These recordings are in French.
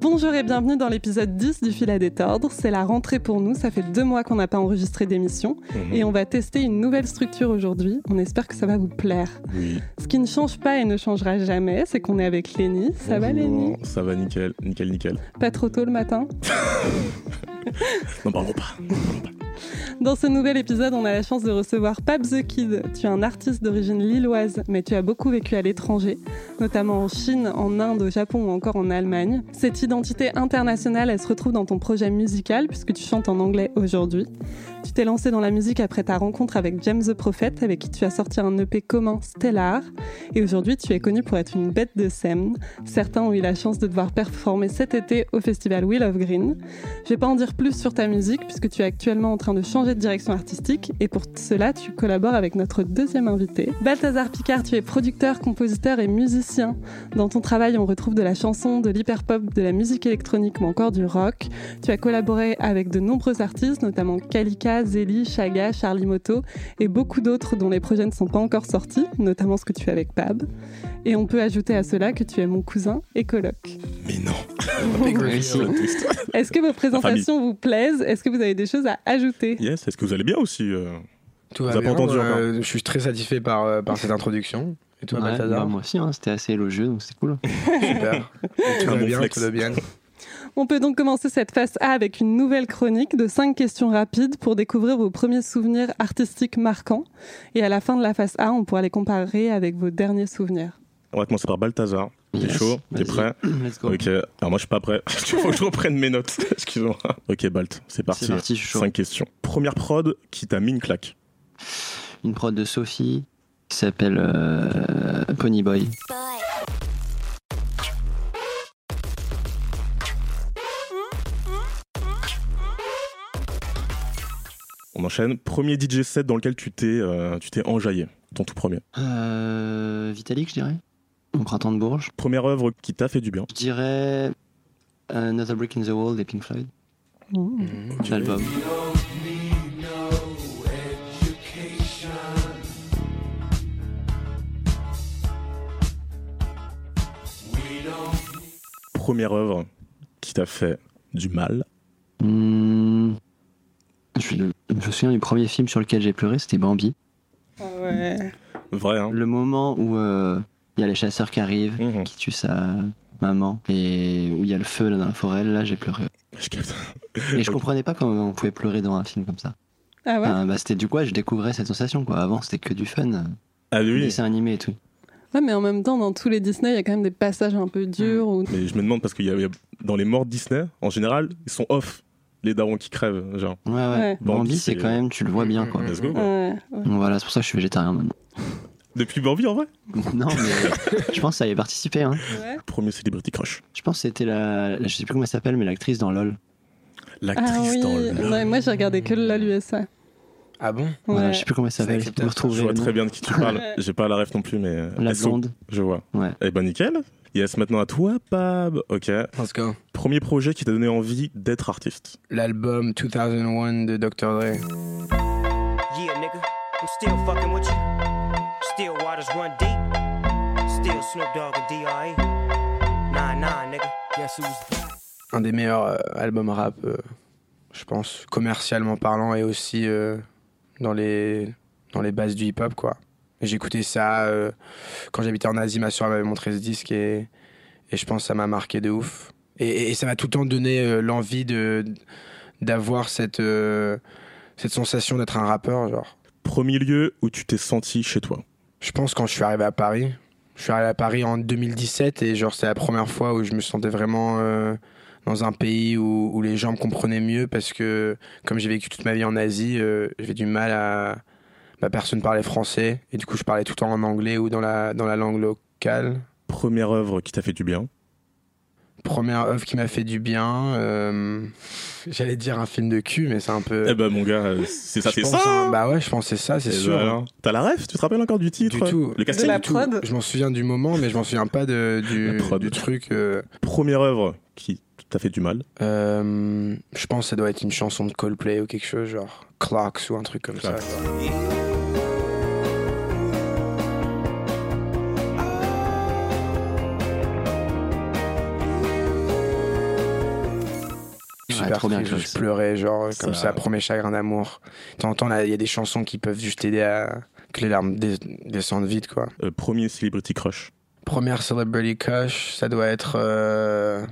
Bonjour et bienvenue dans l'épisode 10 du Fil à détordre. C'est la rentrée pour nous, ça fait deux mois qu'on n'a pas enregistré d'émission Mhm. et on va tester une nouvelle structure aujourd'hui. On espère que ça va vous plaire. Oui. Ce qui ne change pas et ne changera jamais, c'est qu'on est avec Lénie. Ça va. Lénie Ça va nickel, nickel, nickel. Pas trop tôt le matin? Non, parlons pas. Dans ce nouvel épisode, on a la chance de recevoir Pab the Kid. Tu es un artiste d'origine lilloise, mais tu as beaucoup vécu à l'étranger, notamment en Chine, en Inde, au Japon ou encore en Allemagne. Cette identité internationale, elle se retrouve dans ton projet musical, puisque tu chantes en anglais aujourd'hui. Tu t'es lancé dans la musique après ta rencontre avec James the Prophet, avec qui tu as sorti un EP commun Stellar. Et aujourd'hui, tu es connu pour être une bête de scène. Certains ont eu la chance de te voir performer cet été au festival Wheel of Green. Je vais pas en dire plus sur ta musique puisque tu es actuellement en train de changer de direction artistique et pour cela tu collabores avec notre deuxième invité. Balthazar Picard, tu es producteur, compositeur et musicien. Dans ton travail, on retrouve de la chanson, de l'hyperpop, de la musique électronique ou encore du rock. Tu as collaboré avec de nombreux artistes, notamment Kalika, Zeli, Chaga, Charlie Moto et beaucoup d'autres dont les projets ne sont pas encore sortis, notamment ce que tu fais avec Pab. Et on peut ajouter à cela que tu es mon cousin et coloc. Mais non. Est-ce que vos présentations vous plaisent? Est-ce que vous avez des choses à ajouter? Yes, est-ce que vous allez bien aussi euh? Tout Vous va bien. entendu euh, je suis très satisfait par, euh, par cette introduction. Et toi, Ouais, Balthazar? bah, moi aussi, hein, c'était assez élogieux, donc c'est cool. Super. tout Un va bon bien, flex. tout va bien. On peut donc commencer cette phase A avec une nouvelle chronique de 5 questions rapides pour découvrir vos premiers souvenirs artistiques marquants. Et à la fin de la phase A, on pourra les comparer avec vos derniers souvenirs. On va commencer par Balthazar. T'es Yes, chaud? T'es prêt? Let's go. Ok. Alors moi je suis pas prêt. Il faut que je reprenne mes notes. Excuse-moi. Ok Balt, c'est parti. C'est parti, je suis chaud. 5 questions. Première prod qui t'a mis une claque. Une prod de Sophie qui s'appelle euh, Pony Boy. On enchaîne. Premier DJ set dans lequel tu t'es euh, tu t'es enjaillé. Ton tout premier. Euh, Vitalik, je dirais. Au printemps de Bourges. Première œuvre qui t'a fait du bien. Je dirais euh, Another Brick in the Wall des Pink Floyd, Mmh. l'album. Première œuvre qui t'a fait du mal. Hmm, je, je me souviens du premier film sur lequel j'ai pleuré, c'était Bambi. Ah ouais. Vrai hein. Le moment où euh, il y a les chasseurs qui arrivent, Mhm. qui tuent sa maman, et où il y a le feu là, dans la forêt, là j'ai pleuré. Je capte. Et je comprenais pas comment on pouvait pleurer dans un film comme ça. Ah ouais? Enfin, bah, c'était du coup, ouais, je découvrais cette sensation. Quoi. Avant, c'était que du fun. Ah oui. Dessin animé et tout. Ouais, mais en même temps, dans tous les Disney, il y a quand même des passages un peu durs. Où... Mais je me demande parce qu'il y a, il y a- dans les morts Disney, en général, ils sont off. Les darons qui crèvent, genre. Ouais, ouais. Ouais. Bambi, Bambi, c'est quand même, tu le vois bien. Quoi. Let's go. quoi. Ouais, ouais. Donc voilà, c'est pour ça que je suis végétarien maintenant. Depuis Bambi, en vrai non, mais je pense que ça y est participé. Hein. Ouais. Premier Celebrity Crush. Je pense que c'était la, la- Je sais plus comment elle s'appelle, mais l'actrice dans LOL. L'actrice Ah oui, dans le. Ouais, moi j'ai regardé que le LOL USA. Ah bon? Voilà, Ouais. je sais plus comment elle s'appelle. C'est Je. Je vois très bien de qui tu parles. Ouais. J'ai pas la ref non plus, mais. euh, La blonde. Je vois. Ouais. Eh ben nickel. Yes, maintenant à toi, Pab. Ok. Let's go. Premier projet qui t'a donné envie d'être artiste. L'album 2001 de Dr. Dre. Yeah, nigga, I'm still fucking with you. Still waters run deep. Still Snoop Dogg and D.R.E. Nah, nah, nigga. Guess who's back? Un des meilleurs euh, albums rap, euh, je pense, commercialement parlant et aussi euh, dans, les, dans les bases du hip-hop, quoi. J'ai écouté ça euh, quand j'habitais en Asie, ma soeur m'avait montré ce disque et, et je pense que ça m'a marqué de ouf. Et, et ça m'a tout le temps donné euh, l'envie de d'avoir cette, euh, cette sensation d'être un rappeur, genre. Premier lieu où tu t'es senti chez toi. Je pense quand je suis arrivé à Paris. Je suis arrivé à Paris en 2017 et genre c'était la première fois où je me sentais vraiment euh, dans un pays où, où les gens me comprenaient mieux parce que comme j'ai vécu toute ma vie en Asie, euh, j'avais du mal à... Bah, personne parlait français et du coup je parlais tout le temps en anglais ou dans la, dans la langue locale. Première œuvre qui t'a fait du bien? Première œuvre qui m'a fait du bien, euh, j'allais dire un film de cul mais c'est un peu... Eh ben mon gars, euh, c'est ça, c'est ça. hein. hein. Bah ouais, je c'est ça, c'est Eh sûr. ben alors, T'as la ref Tu te rappelles encore du titre Du tout. Le casting De la prod Je m'en souviens du moment, mais je m'en souviens pas de, du, du truc. euh, Première œuvre qui t'a fait du mal. Je pense que ça doit être une chanson de Coldplay ou quelque chose, genre Clocks ou un truc comme Clocks. ça. Super trop bien, je pleurais, genre, comme Ça- ça, premier chagrin d'amour. De temps en temps, là, il y a des chansons qui peuvent juste t'aider à que les larmes dé- descendent vite, quoi. Euh, premier celebrity crush. Première celebrity crush, ça doit être, euh,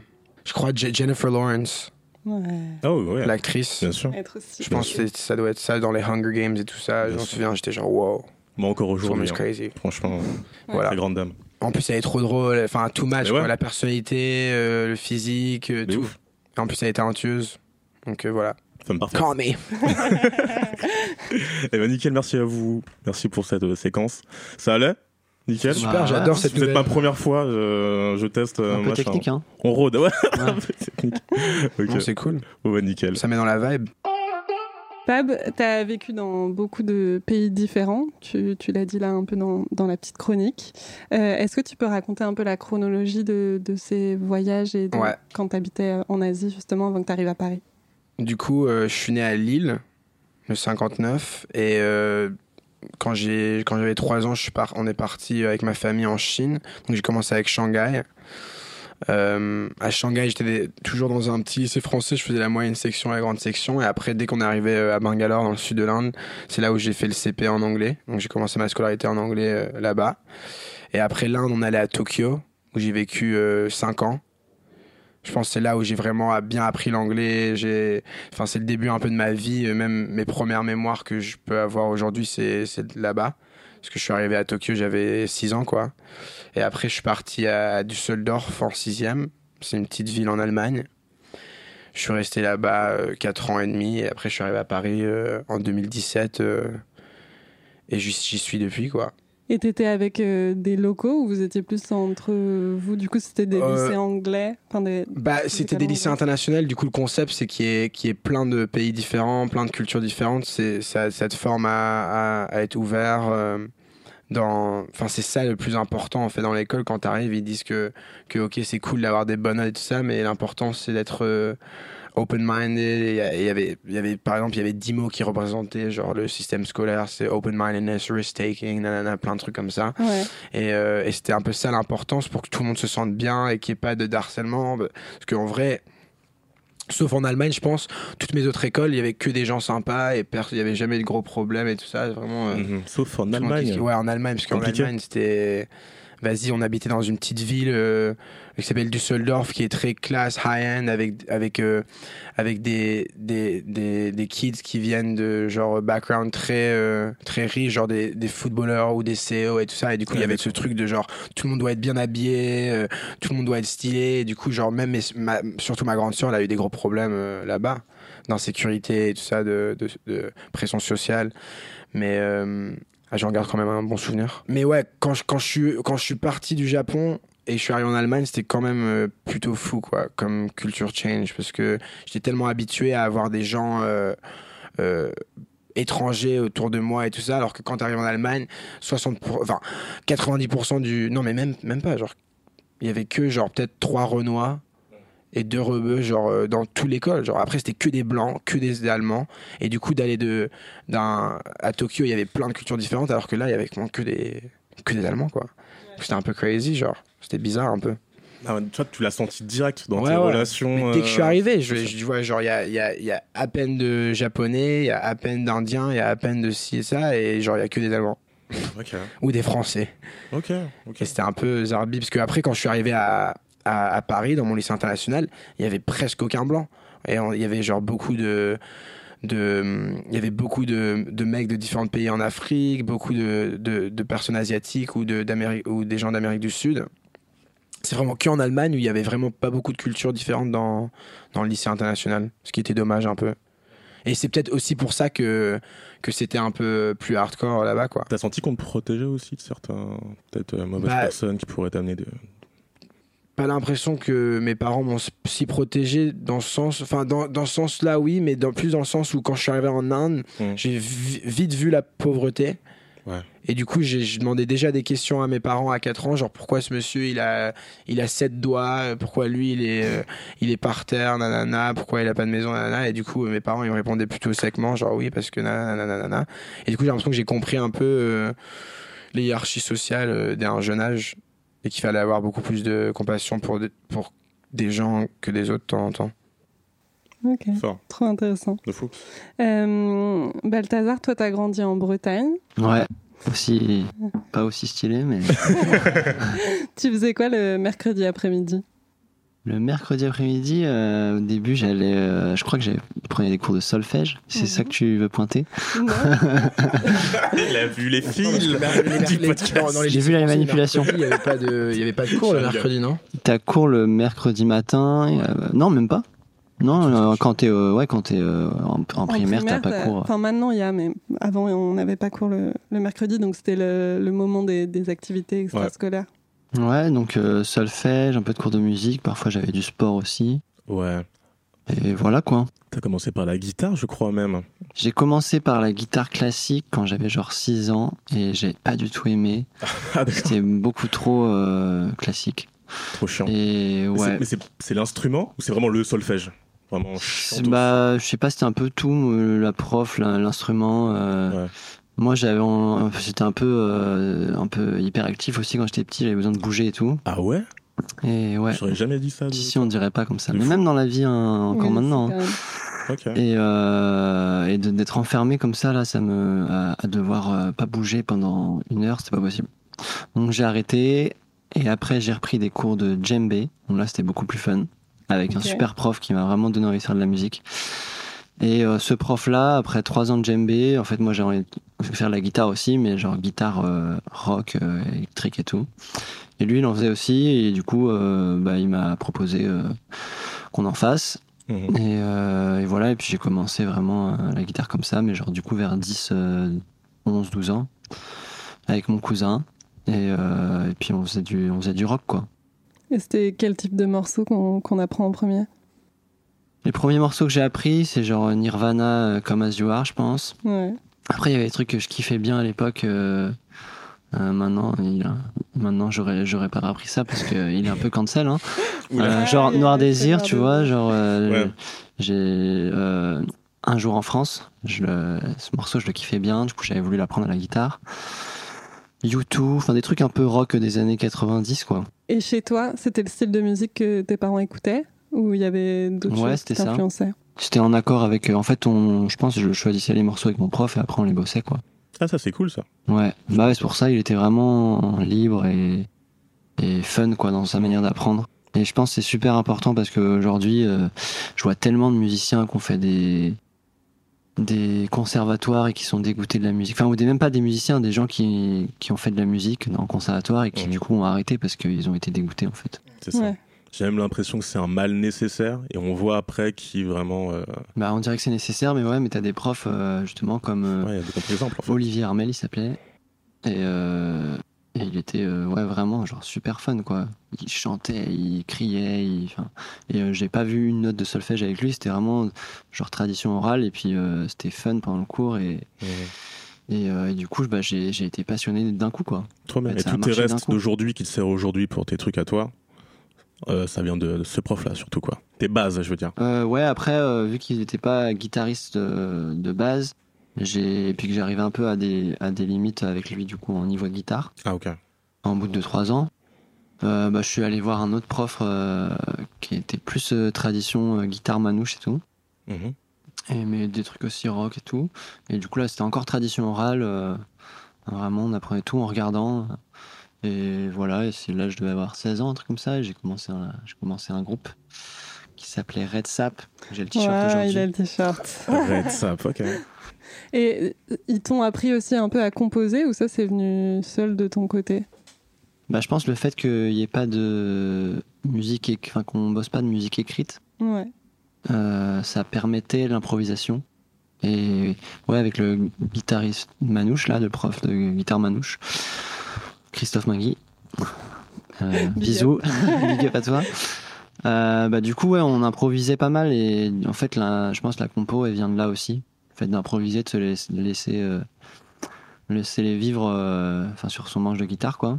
je crois, Je- Jennifer Lawrence, Ouais. Ah oui, ouais. l'actrice. Bien sûr. Je pense que ça doit être ça dans les Hunger Games et tout ça. Bien Je m'en souviens, j'étais genre, wow, Moi encore aujourd'hui. hein. crazy. Franchement, Voilà. très grande dame. En plus, elle est trop drôle, enfin, tout match, Mais ouais. quoi, la personnalité, euh, le physique, euh, tout. ouf. En plus, elle est talentueuse. Donc euh, voilà. Femme parfaite. Call me. Eh ben nickel, merci à vous. Merci pour cette euh, séquence. Ça allait? Nickel? Super, Bah, j'adore cette nouvelle. ma première fois, je, je teste. euh, Un peu machin. technique, hein. On rôde, ouais. Ouais. Un peu technique. Ok. Non, c'est cool. Bon, bah, nickel. Ça met dans la vibe. Pab, tu as vécu dans beaucoup de pays différents. Tu, tu l'as dit là un peu dans, dans la petite chronique. Euh, Est-ce que tu peux raconter un peu la chronologie de, de ces voyages et de- Ouais. quand tu habitais en Asie, justement, avant que tu arrives à Paris? Du coup, euh, je suis né à Lille, le 59, et euh, quand j'avais 3 ans, je suis par- on est parti avec ma famille en Chine. Donc j'ai commencé avec Shanghai. Euh, à Shanghai, j'étais toujours dans un petit lycée français, je faisais la moyenne section, la grande section, et après, dès qu'on est arrivé euh, à Bangalore, dans le sud de l'Inde, c'est là où j'ai fait le CP en anglais. Donc j'ai commencé ma scolarité en anglais euh, là-bas. Et après l'Inde, on allait à Tokyo, où j'ai vécu 5 ans. Je pense que c'est là où j'ai vraiment bien appris l'anglais. Enfin, c'est le début un peu de ma vie. Même mes premières mémoires que je peux avoir aujourd'hui, c'est là-bas. Parce que je suis arrivé à Tokyo, j'avais 6 ans, quoi. Et après, je suis parti à Düsseldorf en sixième. C'est une petite ville en Allemagne. Je suis resté là-bas 4 ans et demi. Et après, je suis arrivé à Paris euh, en 2017. euh, et j'y suis depuis, quoi. Et tu étais avec euh, des locaux ou vous étiez plus entre vous Du coup, c'était des Euh, lycées anglais? Des... Bah, c'était des lycées internationaux. Du coup, le concept, c'est qu'il y, qu'il y ait plein de pays différents, plein de cultures différentes. C'est, ça, ça te forme à, à- à être ouvert. euh, dans... Enfin, c'est ça le plus important, en fait, dans l'école. Quand tu arrives, ils disent que, que, OK, c'est cool d'avoir des bonnes notes et tout ça, mais l'important, c'est d'être euh, open-minded. Et Il y avait, il y avait, par exemple, il y avait 10 mots qui représentaient, genre, le système scolaire. C'est open-mindedness, risk-taking, nanana, plein de trucs comme ça. Ouais. Et, euh, et c'était un peu ça l'importance pour que tout le monde se sente bien et qu'il n'y ait pas de harcèlement. Parce qu'en vrai, sauf en Allemagne, je pense, toutes mes autres écoles, il y avait que des gens sympas et il n'y avait jamais de gros problèmes et tout ça. Vraiment. euh, Mhm. Sauf en Allemagne. Ouais, en Allemagne, parce qu'en. Allemagne, c'était. Vas-y, on habitait dans une petite ville euh, qui s'appelle Düsseldorf, qui est très classe, high-end, avec, avec, euh, avec des, des, des, des kids qui viennent de genre background très, euh, très riche, genre des, des footballeurs ou des CEO et tout ça. Et du coup, il y avait ce truc de genre tout le monde doit être bien habillé, euh, tout le monde doit être stylé. Et du coup, genre, même ma- surtout ma grande sœur, elle a eu des gros problèmes là-bas, d'insécurité et tout ça, de, de, de pression sociale. Mais. euh, ah, J'en garde quand même un bon souvenir. Mais ouais, quand je, quand je, suis, quand je suis parti du Japon et je suis arrivé en Allemagne, c'était quand même euh, plutôt fou, quoi, comme culture change, parce que j'étais tellement habitué à avoir des gens euh, euh, étrangers autour de moi et tout ça, alors que quand tu arrives en Allemagne, 60 pour- enfin, 90% du... Non, mais même, même pas, genre, il y avait que, genre, peut-être trois Renois et deux rebeux genre euh, dans toute l'école. Genre après c'était que des blancs que des allemands. Et du coup d'aller de d'un à Tokyo il y avait plein de cultures différentes alors que là il y avait vraiment que des que des allemands quoi. C'était un peu crazy genre. C'était bizarre un peu. Ah, tu vois, tu l'as senti direct dans Ouais, tes ouais. relations. Mais dès que je suis euh, arrivé je, je vois genre il y a, il y, a, il y a à peine de japonais il y a à peine d'indiens il y a à peine de ci et ça et genre il y a que des allemands. Ou des français. Ok. Et c'était un peu zarbi, parce qu'après, quand je suis arrivé à, à, à Paris, dans mon lycée international, il y avait presque aucun blanc. Et il y avait genre beaucoup de. de il y avait beaucoup de, de mecs de différents pays en Afrique, beaucoup de, de, de personnes asiatiques ou, de, ou des gens d'Amérique du Sud. C'est vraiment qu'en Allemagne où il y avait vraiment pas beaucoup de cultures différentes dans, dans le lycée international, ce qui était dommage un peu. Et c'est peut-être aussi pour ça que, que c'était un peu plus hardcore là-bas, quoi. T'as senti qu'on te protégeait aussi de certains, peut-être euh, mauvaises Bah, personnes qui pourraient t'amener de. Pas l'impression que mes parents m'ont si protégé dans ce sens enfin dans, dans ce sens là oui mais dans, plus dans le sens où quand je suis arrivé en Inde Mm. j'ai vi- vite vu la pauvreté Ouais. et du coup j'ai je demandais déjà des questions à mes parents à 4 ans genre pourquoi ce monsieur il a il a sept doigts pourquoi lui il est euh, il est par terre nanana pourquoi il a pas de maison nanana et du coup mes parents ils me répondaient plutôt secement genre oui parce que nanana nanana et du coup j'ai l'impression que j'ai compris un peu euh, les hiérarchies sociales euh, dès un jeune âge et qu'il fallait avoir beaucoup plus de compassion pour des, pour des gens que des autres de temps en temps. Ok, Fort, trop intéressant. de fou. Euh, Balthazar, toi, t'as grandi en Bretagne. Ouais. Aussi, pas aussi stylé, mais Tu faisais quoi le mercredi après-midi? Le mercredi après-midi, euh, au début, j'allais, euh, je crois que j'avais prenais des cours de solfège. C'est Mhm. ça que tu veux pointer? Non Il a vu les fils du podcast. J'ai vu la manipulation. Il n'y avait pas de, il y avait pas de cours le mercredi, non? T'as cours le mercredi matin euh, Non, même pas. Non, euh, quand t'es euh, ouais, quand t'es euh, en, en En primaire, t'as pas cours. Enfin, maintenant, il y a, mais avant, on n'avait pas cours le, le mercredi, donc c'était le, le moment des, des activités extrascolaires. Ouais, donc euh, solfège, un peu de cours de musique. Parfois, j'avais du sport aussi. Ouais. Et voilà quoi. T'as commencé par la guitare, je crois même. J'ai commencé par la guitare classique quand j'avais genre 6 ans et j'ai pas du tout aimé. Ah. C'était beaucoup trop euh, classique. Trop chiant. Et ouais. Mais c'est l'instrument ou c'est vraiment le solfège? Vraiment. Bah, je sais pas, c'était un peu tout, euh, la prof, l'instrument. euh, Ouais. Moi, j'avais, j'étais un peu, euh, un peu hyperactif aussi quand j'étais petit. J'avais besoin de bouger et tout. Ah ouais? Et ouais. J'aurais jamais dit ça. si, on dirait pas comme ça. Mais fou. même dans la vie, hein, encore Oui, maintenant. hein. Et, euh, et de- d'être enfermé comme ça, là, ça me, à, à devoir euh, pas bouger pendant une heure, c'était pas possible. Donc j'ai arrêté. Et après, j'ai repris des cours de djembé. Donc là, c'était beaucoup plus fun. Avec un super prof qui m'a vraiment donné envie de faire de la musique. Et euh, ce prof-là, après trois ans de djembé, en fait, moi, j'ai envie de faire la guitare aussi, mais genre guitare euh, rock, euh, électrique et tout. Et lui, il en faisait aussi. Et du coup, euh, bah, il m'a proposé euh, qu'on en fasse. Mhm. Et, euh, et voilà, et puis j'ai commencé vraiment euh, la guitare comme ça, mais genre du coup vers 10, euh, 11, 12 ans, avec mon cousin. Et, euh, et puis on faisait, du, on faisait du rock, quoi. Et c'était quel type de morceau qu'on qu'on apprend en premier? Les premiers morceaux que j'ai appris, c'est genre Nirvana, euh, comme As You Are, je pense. Ouais. Après, il y avait des trucs que je kiffais bien à l'époque. euh, euh, maintenant, il, maintenant j'aurais, j'aurais pas appris ça parce qu'il est un peu cancel. Hein. Euh, genre il y a Noir Désir, tu vois, genre euh, Ouais. j'ai euh, un jour en France, je le- ce morceau je le kiffais bien, du coup j'avais voulu l'apprendre à la guitare. U2, enfin des trucs un peu rock des années 90 quoi. Et chez toi, c'était le style de musique que tes parents écoutaient Ou il y avait d'autres Ouais, choses qui t'influençaient? C'était en accord avec, euh, en fait on, je pense que je choisissais les morceaux avec mon prof et après on les bossait quoi. Ah, ça c'est cool ça. Ouais, bah ouais, c'est pour ça il était vraiment libre et, et fun quoi dans sa manière d'apprendre. Et je pense que c'est super important parce qu'aujourd'hui, euh, je vois tellement de musiciens qui ont fait des, des conservatoires et qui sont dégoûtés de la musique. Enfin, ou des, même pas des musiciens, des gens qui, qui ont fait de la musique dans le conservatoire et qui du coup ont arrêté parce qu'ils ont été dégoûtés en fait. C'est ça. Ouais. J'ai même l'impression que c'est un mal nécessaire et on voit après qui vraiment. euh, Bah, on dirait que c'est nécessaire, mais ouais, mais t'as des profs exemples justement comme euh, Ouais, il y a des contre-exemples en fait. Olivier Armel, il s'appelait. Et, euh, et il était euh, ouais, vraiment genre super fun quoi. Il chantait, il criait. il- enfin, et euh, j'ai pas vu une note de solfège avec lui. C'était vraiment genre tradition orale. Et puis euh, c'était fun pendant le cours. Et, et, euh, et du coup, bah, j'ai été passionné d'un coup quoi. Trop bien. Et tous tes restes d'aujourd'hui qui te servent aujourd'hui pour tes trucs à toi, euh, ça vient de, de ce prof-là surtout quoi. Tes bases, je veux dire. Euh, ouais, après, euh, vu qu'il n'était pas guitariste de base, j'ai et puis que j'arrivais un peu à des, à des limites avec lui du coup en niveau de guitare. Ah, ok. en bout de trois ans, bah, je suis allé voir un autre prof qui était plus tradition guitare manouche et tout, Mhm. et, mais des trucs aussi rock et tout. Et du coup là c'était encore tradition orale, vraiment on apprenait tout en regardant. Et voilà, et c'est là je devais avoir 16 ans, un truc comme ça, et j'ai commencé un, j'ai commencé un groupe qui s'appelait Red Sap. J'ai le t-shirt Ouais, aujourd'hui. il a le t-shirt. Red Sap, ok. Et ils t'ont appris aussi un peu à composer ou ça c'est venu seul de ton côté? Bah, je pense le fait qu'il n'y ait pas de musique, enfin qu'on bosse pas de musique écrite, Ouais. Euh, ça permettait l'improvisation. Et ouais, avec le guitariste Manouche, là, le prof de guitare Manouche, Christophe Magui. Euh, bisous, big up à toi. Euh, bah, du coup, ouais, on improvisait pas mal et en fait, la, je pense que la compo, elle vient de là aussi. Le fait d'improviser, de se laisser, de laisser, euh, laisser les vivre euh, enfin, sur son manche de guitare, quoi.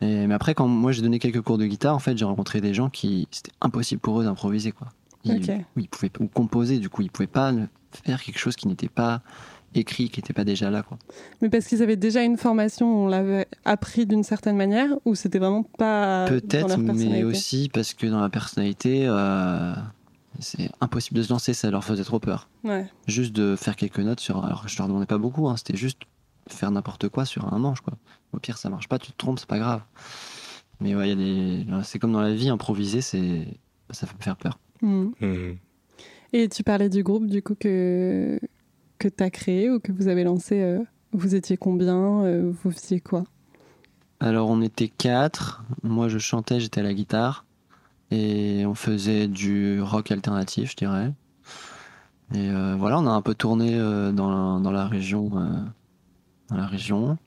Et, mais après, quand moi j'ai donné quelques cours de guitare, en fait, j'ai rencontré des gens qui c'était impossible pour eux d'improviser, quoi. Ils, ils pouvaient ou composer, du coup, ils pouvaient pas faire quelque chose qui n'était pas écrit, qui n'était pas déjà là, quoi. Mais parce qu'ils avaient déjà une formation, on l'avait appris d'une certaine manière ou c'était vraiment pas Peut-être, mais aussi parce que dans la personnalité, euh, c'est impossible de se lancer, ça leur faisait trop peur. Ouais. Juste de faire quelques notes sur. Alors, je leur demandais pas beaucoup, hein, c'était juste faire n'importe quoi sur un manche, quoi. Au pire, ça marche pas, tu te trompes, c'est pas grave. Mais ouais, il y a des. C'est comme dans la vie, improviser, c'est. Ça fait me faire peur. Mhm. Mhm. Et tu parlais du groupe du coup que que t'as créé ou que vous avez lancé. euh, vous étiez combien euh, Vous faisiez quoi? Alors, on était quatre. Moi, je chantais, j'étais à la guitare. Et on faisait du rock alternatif, je dirais. Et euh, voilà, on a un peu tourné euh, dans, la, dans la région. euh, dans la région.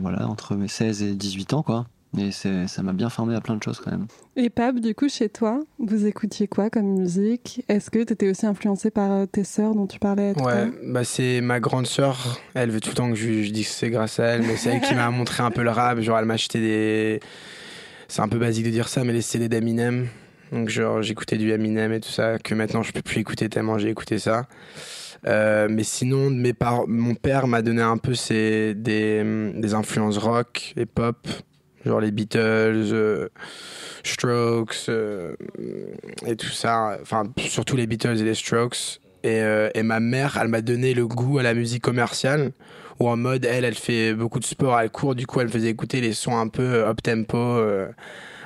Voilà, entre mes 16 et 18 ans, quoi. Et c'est- ça m'a bien formé à plein de choses, quand même. Et Pab, du coup, chez toi, vous écoutiez quoi comme musique? Est-ce que tu étais aussi influencé par euh, tes sœurs dont tu parlais à Ouais, bah c'est ma grande sœur. Elle veut tout le temps que je, je dise que c'est grâce à elle, mais c'est elle qui m'a montré un peu le rap. Genre, elle m'a acheté des. C'est un peu basique de dire ça, mais les CD d'Eminem. Donc, genre, j'écoutais du Eminem et tout ça, que maintenant je peux plus écouter tellement j'ai écouté ça. Euh, mais sinon, mes par... mon père m'a donné un peu ses... des... des influences rock et pop, genre les Beatles, euh, Strokes euh, et tout ça. Enfin, surtout les Beatles et les Strokes. Et, euh, et ma mère, elle m'a donné le goût à la musique commerciale. Ou en mode, elle, elle fait beaucoup de sport, elle court, du coup, elle me faisait écouter les sons un peu up tempo, euh,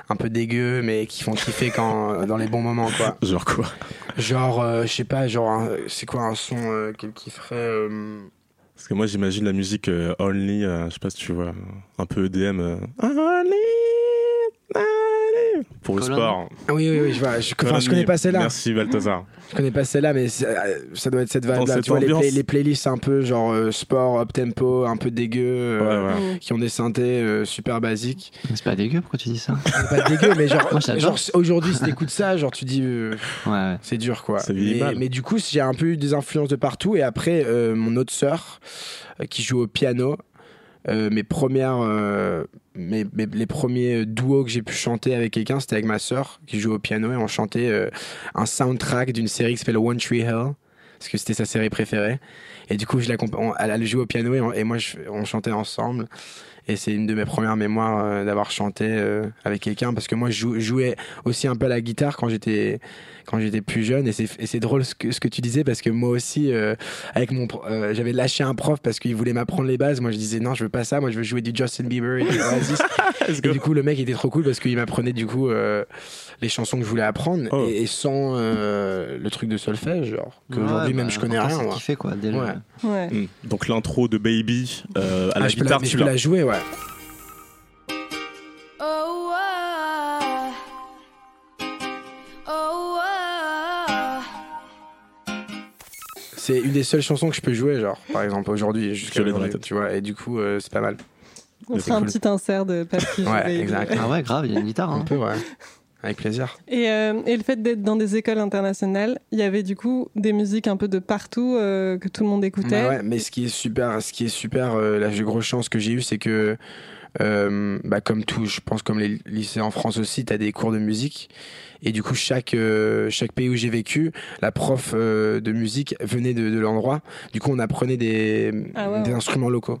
un peu dégueux, mais qui font kiffer quand, dans les bons moments, quoi. Genre quoi? Genre, euh, je sais pas, genre, c'est quoi un son euh, qu'elle kifferait euh, Parce que moi j'imagine la musique euh, Only, euh, je sais pas si tu vois, un peu EDM. euh, Only, pour le sport. Ah oui, oui, oui, je vois. Je, enfin, je connais pas celle-là. Merci Balthazar. Je connais pas celle-là, mais c'est- euh, ça doit être cette vibe-là. Tu vois, les, play- les playlists un peu genre euh, sport, up tempo, un peu dégueu, euh, Ouais, ouais. Qui ont des synthés euh, super basiques. C'est pas dégueu, pourquoi tu dis ça? Pas dégueu, mais genre, aujourd'hui, si t'écoutes ça, genre tu dis. euh, Ouais, ouais. C'est dur quoi. Mais, mais du coup, j'ai un peu eu des influences de partout. Et après, euh, mon autre sœur euh, qui joue au piano, euh, mes premières, euh, mes, les premiers duos que j'ai pu chanter avec quelqu'un, c'était avec ma sœur qui joue au piano et on chantait euh, un soundtrack d'une série qui s'appelle One Tree Hill parce que c'était sa série préférée. Et du coup, je elle, elle jouait au piano et, moi, on chantait ensemble. Et c'est une de mes premières mémoires euh, d'avoir chanté euh, avec quelqu'un parce que moi, je jou- jouais aussi un peu à la guitare quand j'étais quand j'étais plus jeune et c'est drôle ce que, ce que tu disais parce que moi aussi euh, avec mon euh, j'avais lâché un prof parce qu'il voulait m'apprendre les bases moi je disais non je veux pas ça moi je veux jouer du Justin Bieber et du Oasis et du coup le mec était trop cool parce qu'il m'apprenait du coup euh, les chansons que je voulais apprendre Oh. et, et sans euh, le truc de solfège genre qu'aujourd'hui Ouais, même bah, je connais rien kiffer, quoi. Dès le- Ouais. Ouais. Mm. Donc l'intro de Baby euh, à Ah, la je peux guitare, tu je peux l'as. la jouer ouais Oh, oh, ah. c'est une des seules chansons que je peux jouer genre par exemple aujourd'hui jusqu'à Je l'ai dans la aujourd'hui, tu vois et du coup euh, c'est pas mal On fera un cool. petit insert de joue Ouais, Baby. exact. Ah ouais, grave, il y a une guitare. un Hein. peu ouais avec plaisir Et, euh, et le fait d'être dans des écoles internationales, il y avait du coup des musiques un peu de partout euh, que tout le monde écoutait. Bah ouais, mais ce qui est super, ce qui est super, euh, la grosse chance que j'ai eue, c'est que, euh, bah, comme tout, je pense comme les lycées en France aussi, t'as des cours de musique. Et du coup, chaque, euh, chaque pays où j'ai vécu, la prof euh, de musique venait de, de l'endroit. Du coup, on apprenait des, Ah ouais, des ouais. instruments locaux.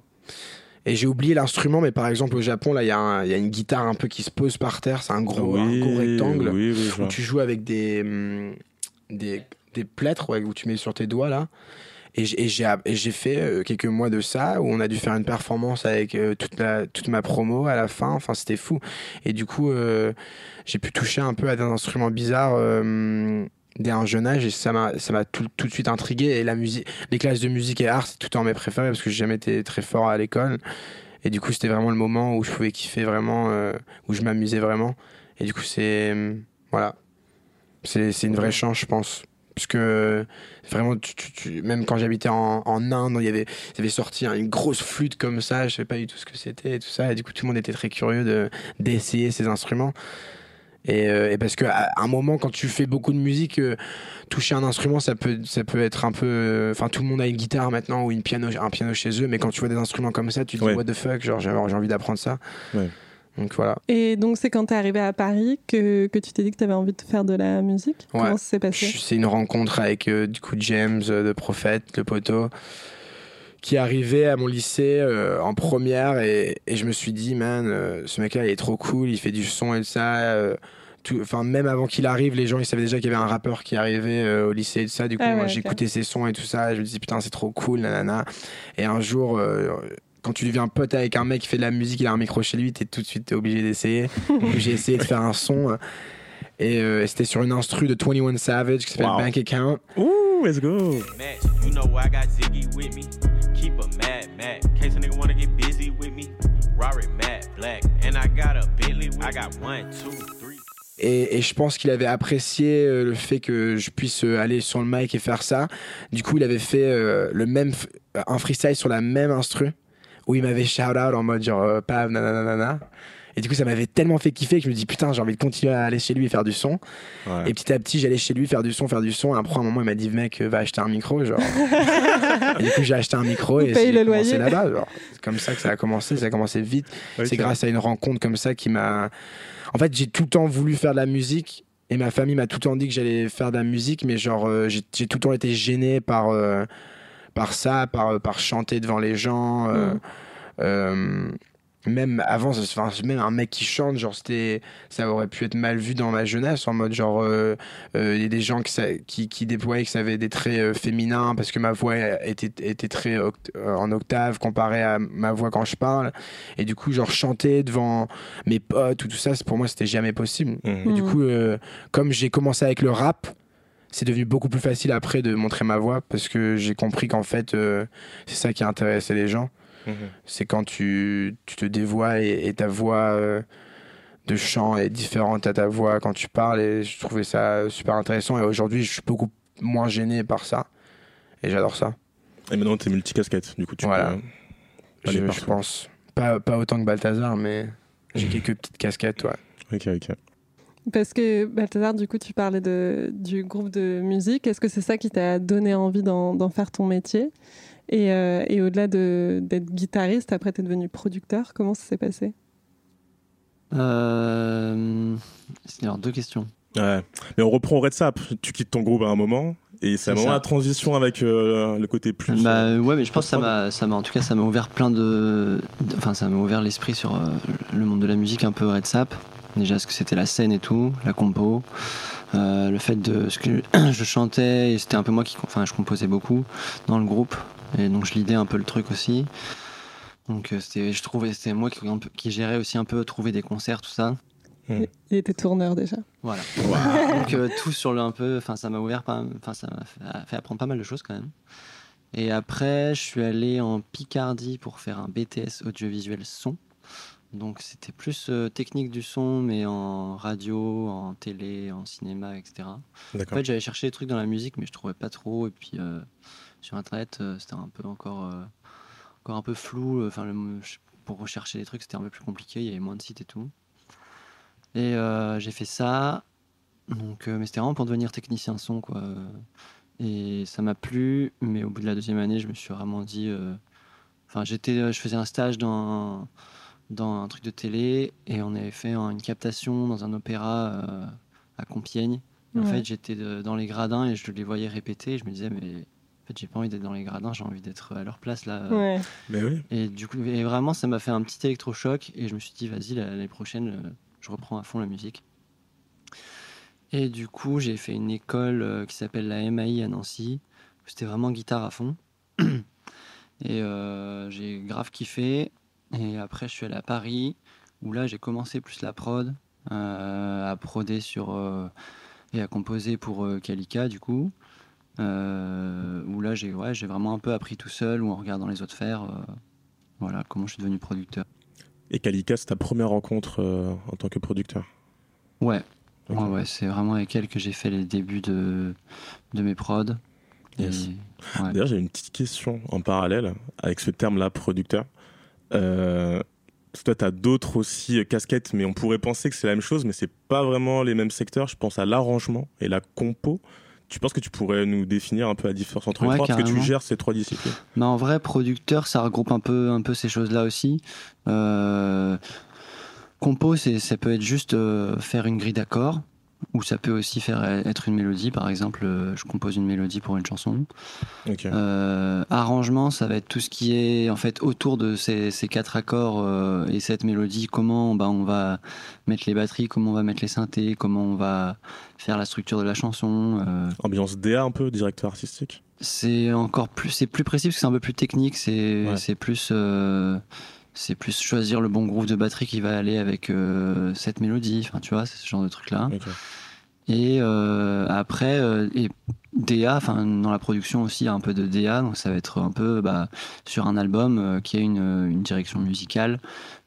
Et j'ai oublié l'instrument, mais par exemple, au Japon, là, il y, y a une guitare un peu qui se pose par terre. C'est un gros, un gros rectangle Oui, oui, où tu joues avec des, hum, des, des plâtres ouais, où tu mets sur tes doigts là. J'ai- et j'ai fait euh, quelques mois de ça où on a dû faire une performance avec euh, toute, la, toute ma promo à la fin. Enfin, c'était fou. Et du coup, euh, j'ai pu toucher un peu à des instruments bizarres euh, dès un jeune âge et ça m'a ça m'a tout, tout de suite intrigué. Et la musique, les classes de musique et art, c'est tout en mes préférés parce que j'ai jamais été très fort à l'école. Et du coup, c'était vraiment le moment où je pouvais kiffer vraiment, euh, où je m'amusais vraiment. Et du coup, c'est. euh, Voilà. C'est une vraie chance, je pense. Parce que vraiment, tu, même quand j'habitais en, en Inde, il y avait, il y avait sorti hein, une grosse flûte comme ça, je savais pas du tout ce que c'était et tout ça. Et du coup, tout le monde était très curieux de- d'essayer ces instruments. Et, euh, et parce qu'à un moment, quand tu fais beaucoup de musique, euh, toucher un instrument, ça peut, ça peut être un peu. euh, Enfin, tout le monde a une guitare maintenant ou une piano, un piano chez eux, mais quand tu vois des instruments comme ça, tu te Ouais. dis what the fuck, genre j'ai envie d'apprendre ça. Ouais. Donc voilà. Et donc, c'est quand t'es arrivé à Paris que, que tu t'es dit que t'avais envie de faire de la musique? Ouais. Comment ça s'est passé? C'est une rencontre avec euh, du coup James euh, de Prophète, le poteau, qui est arrivé à mon lycée euh, en première et, et je me suis dit man, euh, ce mec-là il est trop cool, il fait du son et de ça. euh, tout- enfin même avant qu'il arrive, les gens ils savaient déjà qu'il y avait un rappeur qui arrivait euh, au lycée et tout ça. Du coup, Ah ouais, j'écoutais ses sons et tout ça. Et je me disais putain c'est trop cool, nanana. Et un jour, euh, quand tu deviens pote avec un mec qui fait de la musique, il a un micro chez lui, t'es tout de suite obligé d'essayer. Donc, J'ai essayé de faire un son. et euh, c'était sur une instru de 21 Savage qui s'appelle Wow. Bank Account. Ouh, let's go. Match. You know I got Ziggy with me. Et, je pense qu'il avait apprécié euh, le fait que je puisse euh, aller sur le mic et faire ça. Du coup, il avait fait euh, le même un freestyle sur la même instru où il m'avait shout out en mode genre pav nanana. Et du coup, ça m'avait tellement fait kiffer que je me dis putain, j'ai envie de continuer à aller chez lui et faire du son. Ouais. Et petit à petit, j'allais chez lui faire du son, faire du son. Et après, à un moment, il m'a dit mec, euh, va acheter un micro, genre. et du coup, j'ai acheté un micro et paye j'ai commencé là-bas. C'est comme ça que ça a commencé. Ça a commencé vite. C'est grâce à une rencontre comme ça qui m'a. En fait, j'ai tout le temps voulu faire de la musique et ma famille m'a tout le temps dit que j'allais faire de la musique, mais genre, euh, j'ai j'ai tout le temps été gêné par, euh, par ça, par, par chanter devant les gens. euh, Mm. Même avant, enfin, même un mec qui chante, genre, c'était, ça aurait pu être mal vu dans ma jeunesse, en mode genre, euh, euh, il y a des gens qui, qui, qui déployaient que ça avait des traits euh, féminins parce que ma voix était, était très oct- en octave comparée à ma voix quand je parle. Et du coup, genre, chanter devant mes potes ou tout ça, c'est- pour moi, c'était jamais possible. Mhm. Et du Mhm. coup, euh, comme j'ai commencé avec le rap, c'est devenu beaucoup plus facile après de montrer ma voix parce que j'ai compris qu'en fait, euh, c'est ça qui intéressait les gens. Mhm. C'est quand tu, tu te dévoies et, et ta voix euh, de chant est différente à ta voix quand tu parles. Et je trouvais ça super intéressant. Et aujourd'hui, je suis beaucoup moins gêné par ça. Et j'adore ça. Et maintenant, t'es multicasquette. Du coup, tu Voilà. peux aller Je, pense. Pas, pas autant que Balthazar, mais j'ai quelques petites casquettes, ouais. Ok, ok. Parce que Balthazar, du coup, tu parlais de, du groupe de musique. Est-ce que c'est ça qui t'a donné envie d'en d'en faire ton métier? Et, euh, et au-delà de- d'être guitariste, après, tu es devenu producteur. Comment ça s'est passé? Euh, c'est alors deux questions. Ouais. Mais on reprend au Red Sap. Tu quittes ton groupe à un moment. Et c'est un moment ça. la transition avec euh, le côté plus. Bah euh, ouais, mais je pense que ça m'a, ça m'a, en tout cas, ça m'a ouvert plein de, de- enfin, ça m'a ouvert l'esprit sur euh, le monde de la musique un peu Red Sap. Déjà, ce que c'était la scène et tout, la compo, euh, le fait de ce que je chantais et c'était un peu moi qui, enfin, je composais beaucoup dans le groupe et donc je lidais un peu le truc aussi. Donc euh, c'était, je trouvais, c'était moi qui, gérais aussi un peu trouver des concerts, tout ça. Mm. Il était tourneur déjà. Voilà. Donc euh, tout sur le un peu, enfin ça m'a ouvert, pas, enfin ça m'a fait, apprendre pas mal de choses quand même. Et après, je suis allé en Picardie pour faire un BTS audiovisuel son. Donc c'était plus euh, technique du son, mais en radio, en télé, en cinéma, etc. En fait, j'avais cherché des trucs dans la musique, mais je trouvais pas trop. Et puis euh, sur internet, euh, c'était un peu encore, euh, encore un peu flou. Enfin, le- je- pour rechercher des trucs, c'était un peu plus compliqué. Il y avait moins de sites et tout. Et euh, j'ai fait ça. Donc, euh, mais c'était vraiment pour devenir technicien son, quoi. Et ça m'a plu, mais au bout de la deuxième année, je me suis vraiment dit. euh, Enfin, j'étais, je faisais un stage dans dans un truc de télé et on avait fait une captation dans un opéra euh, à Compiègne. Et En fait, j'étais de- dans les gradins et je les voyais répéter. Et je me disais, mais en fait, j'ai pas envie d'être dans les gradins, j'ai envie d'être à leur place là. Ouais. Mais oui. Et du coup, et vraiment, ça m'a fait un petit électrochoc et je me suis dit, vas-y, la- l'année prochaine, euh, je reprends à fond la musique. Et du coup, j'ai fait une école euh, qui s'appelle la MAI à Nancy. où C'était vraiment guitare à fond. Et euh, j'ai grave kiffé. Et après, je suis allé à Paris, où là, j'ai commencé plus la prod, euh, à proder sur. euh, et à composer pour euh, Kalika, du coup. Euh, où là, j'ai ouais, j'ai vraiment un peu appris tout seul, ou en regardant les autres faire. euh, voilà, comment je suis devenu producteur. Et Kalika, c'est ta première rencontre euh, en tant que producteur? Ouais, ouais, ouais, c'est vraiment avec elle que j'ai fait les débuts de, de mes prods. Et- Yes. ouais. D'ailleurs, j'ai une petite question en parallèle avec ce terme-là, producteur. Euh, toi, tu as d'autres aussi casquettes, mais on pourrait penser que c'est la même chose, mais c'est pas vraiment les mêmes secteurs. Je pense à l'arrangement et la compo. Tu penses que tu pourrais nous définir un peu la différence entre Ouais, les trois Parce que tu gères ces trois disciplines? Mais en vrai, producteur, ça regroupe un peu, un peu ces choses-là aussi. Euh, compo, c'est, ça peut être juste euh, faire une grille d'accords. Ou ça peut aussi faire être une mélodie. Par exemple, euh, je compose une mélodie pour une chanson. Euh, arrangement, ça va être tout ce qui est en fait autour de ces, ces quatre accords euh, et cette mélodie. Comment bah, on va mettre les batteries, comment on va mettre les synthés, comment on va faire la structure de la chanson. euh, Ambiance DA un peu, directeur artistique? c'est encore plus, c'est plus précis parce que c'est un peu plus technique. C'est, Ouais. plus, c'est plus choisir le bon groove de batterie qui va aller avec euh, cette mélodie. Enfin, tu vois, c'est ce genre de truc là. Ok. Et euh, après, euh, et DA, enfin dans la production aussi, il y a un peu de DA, donc ça va être un peu bah, sur un album euh, qui a une, une direction musicale,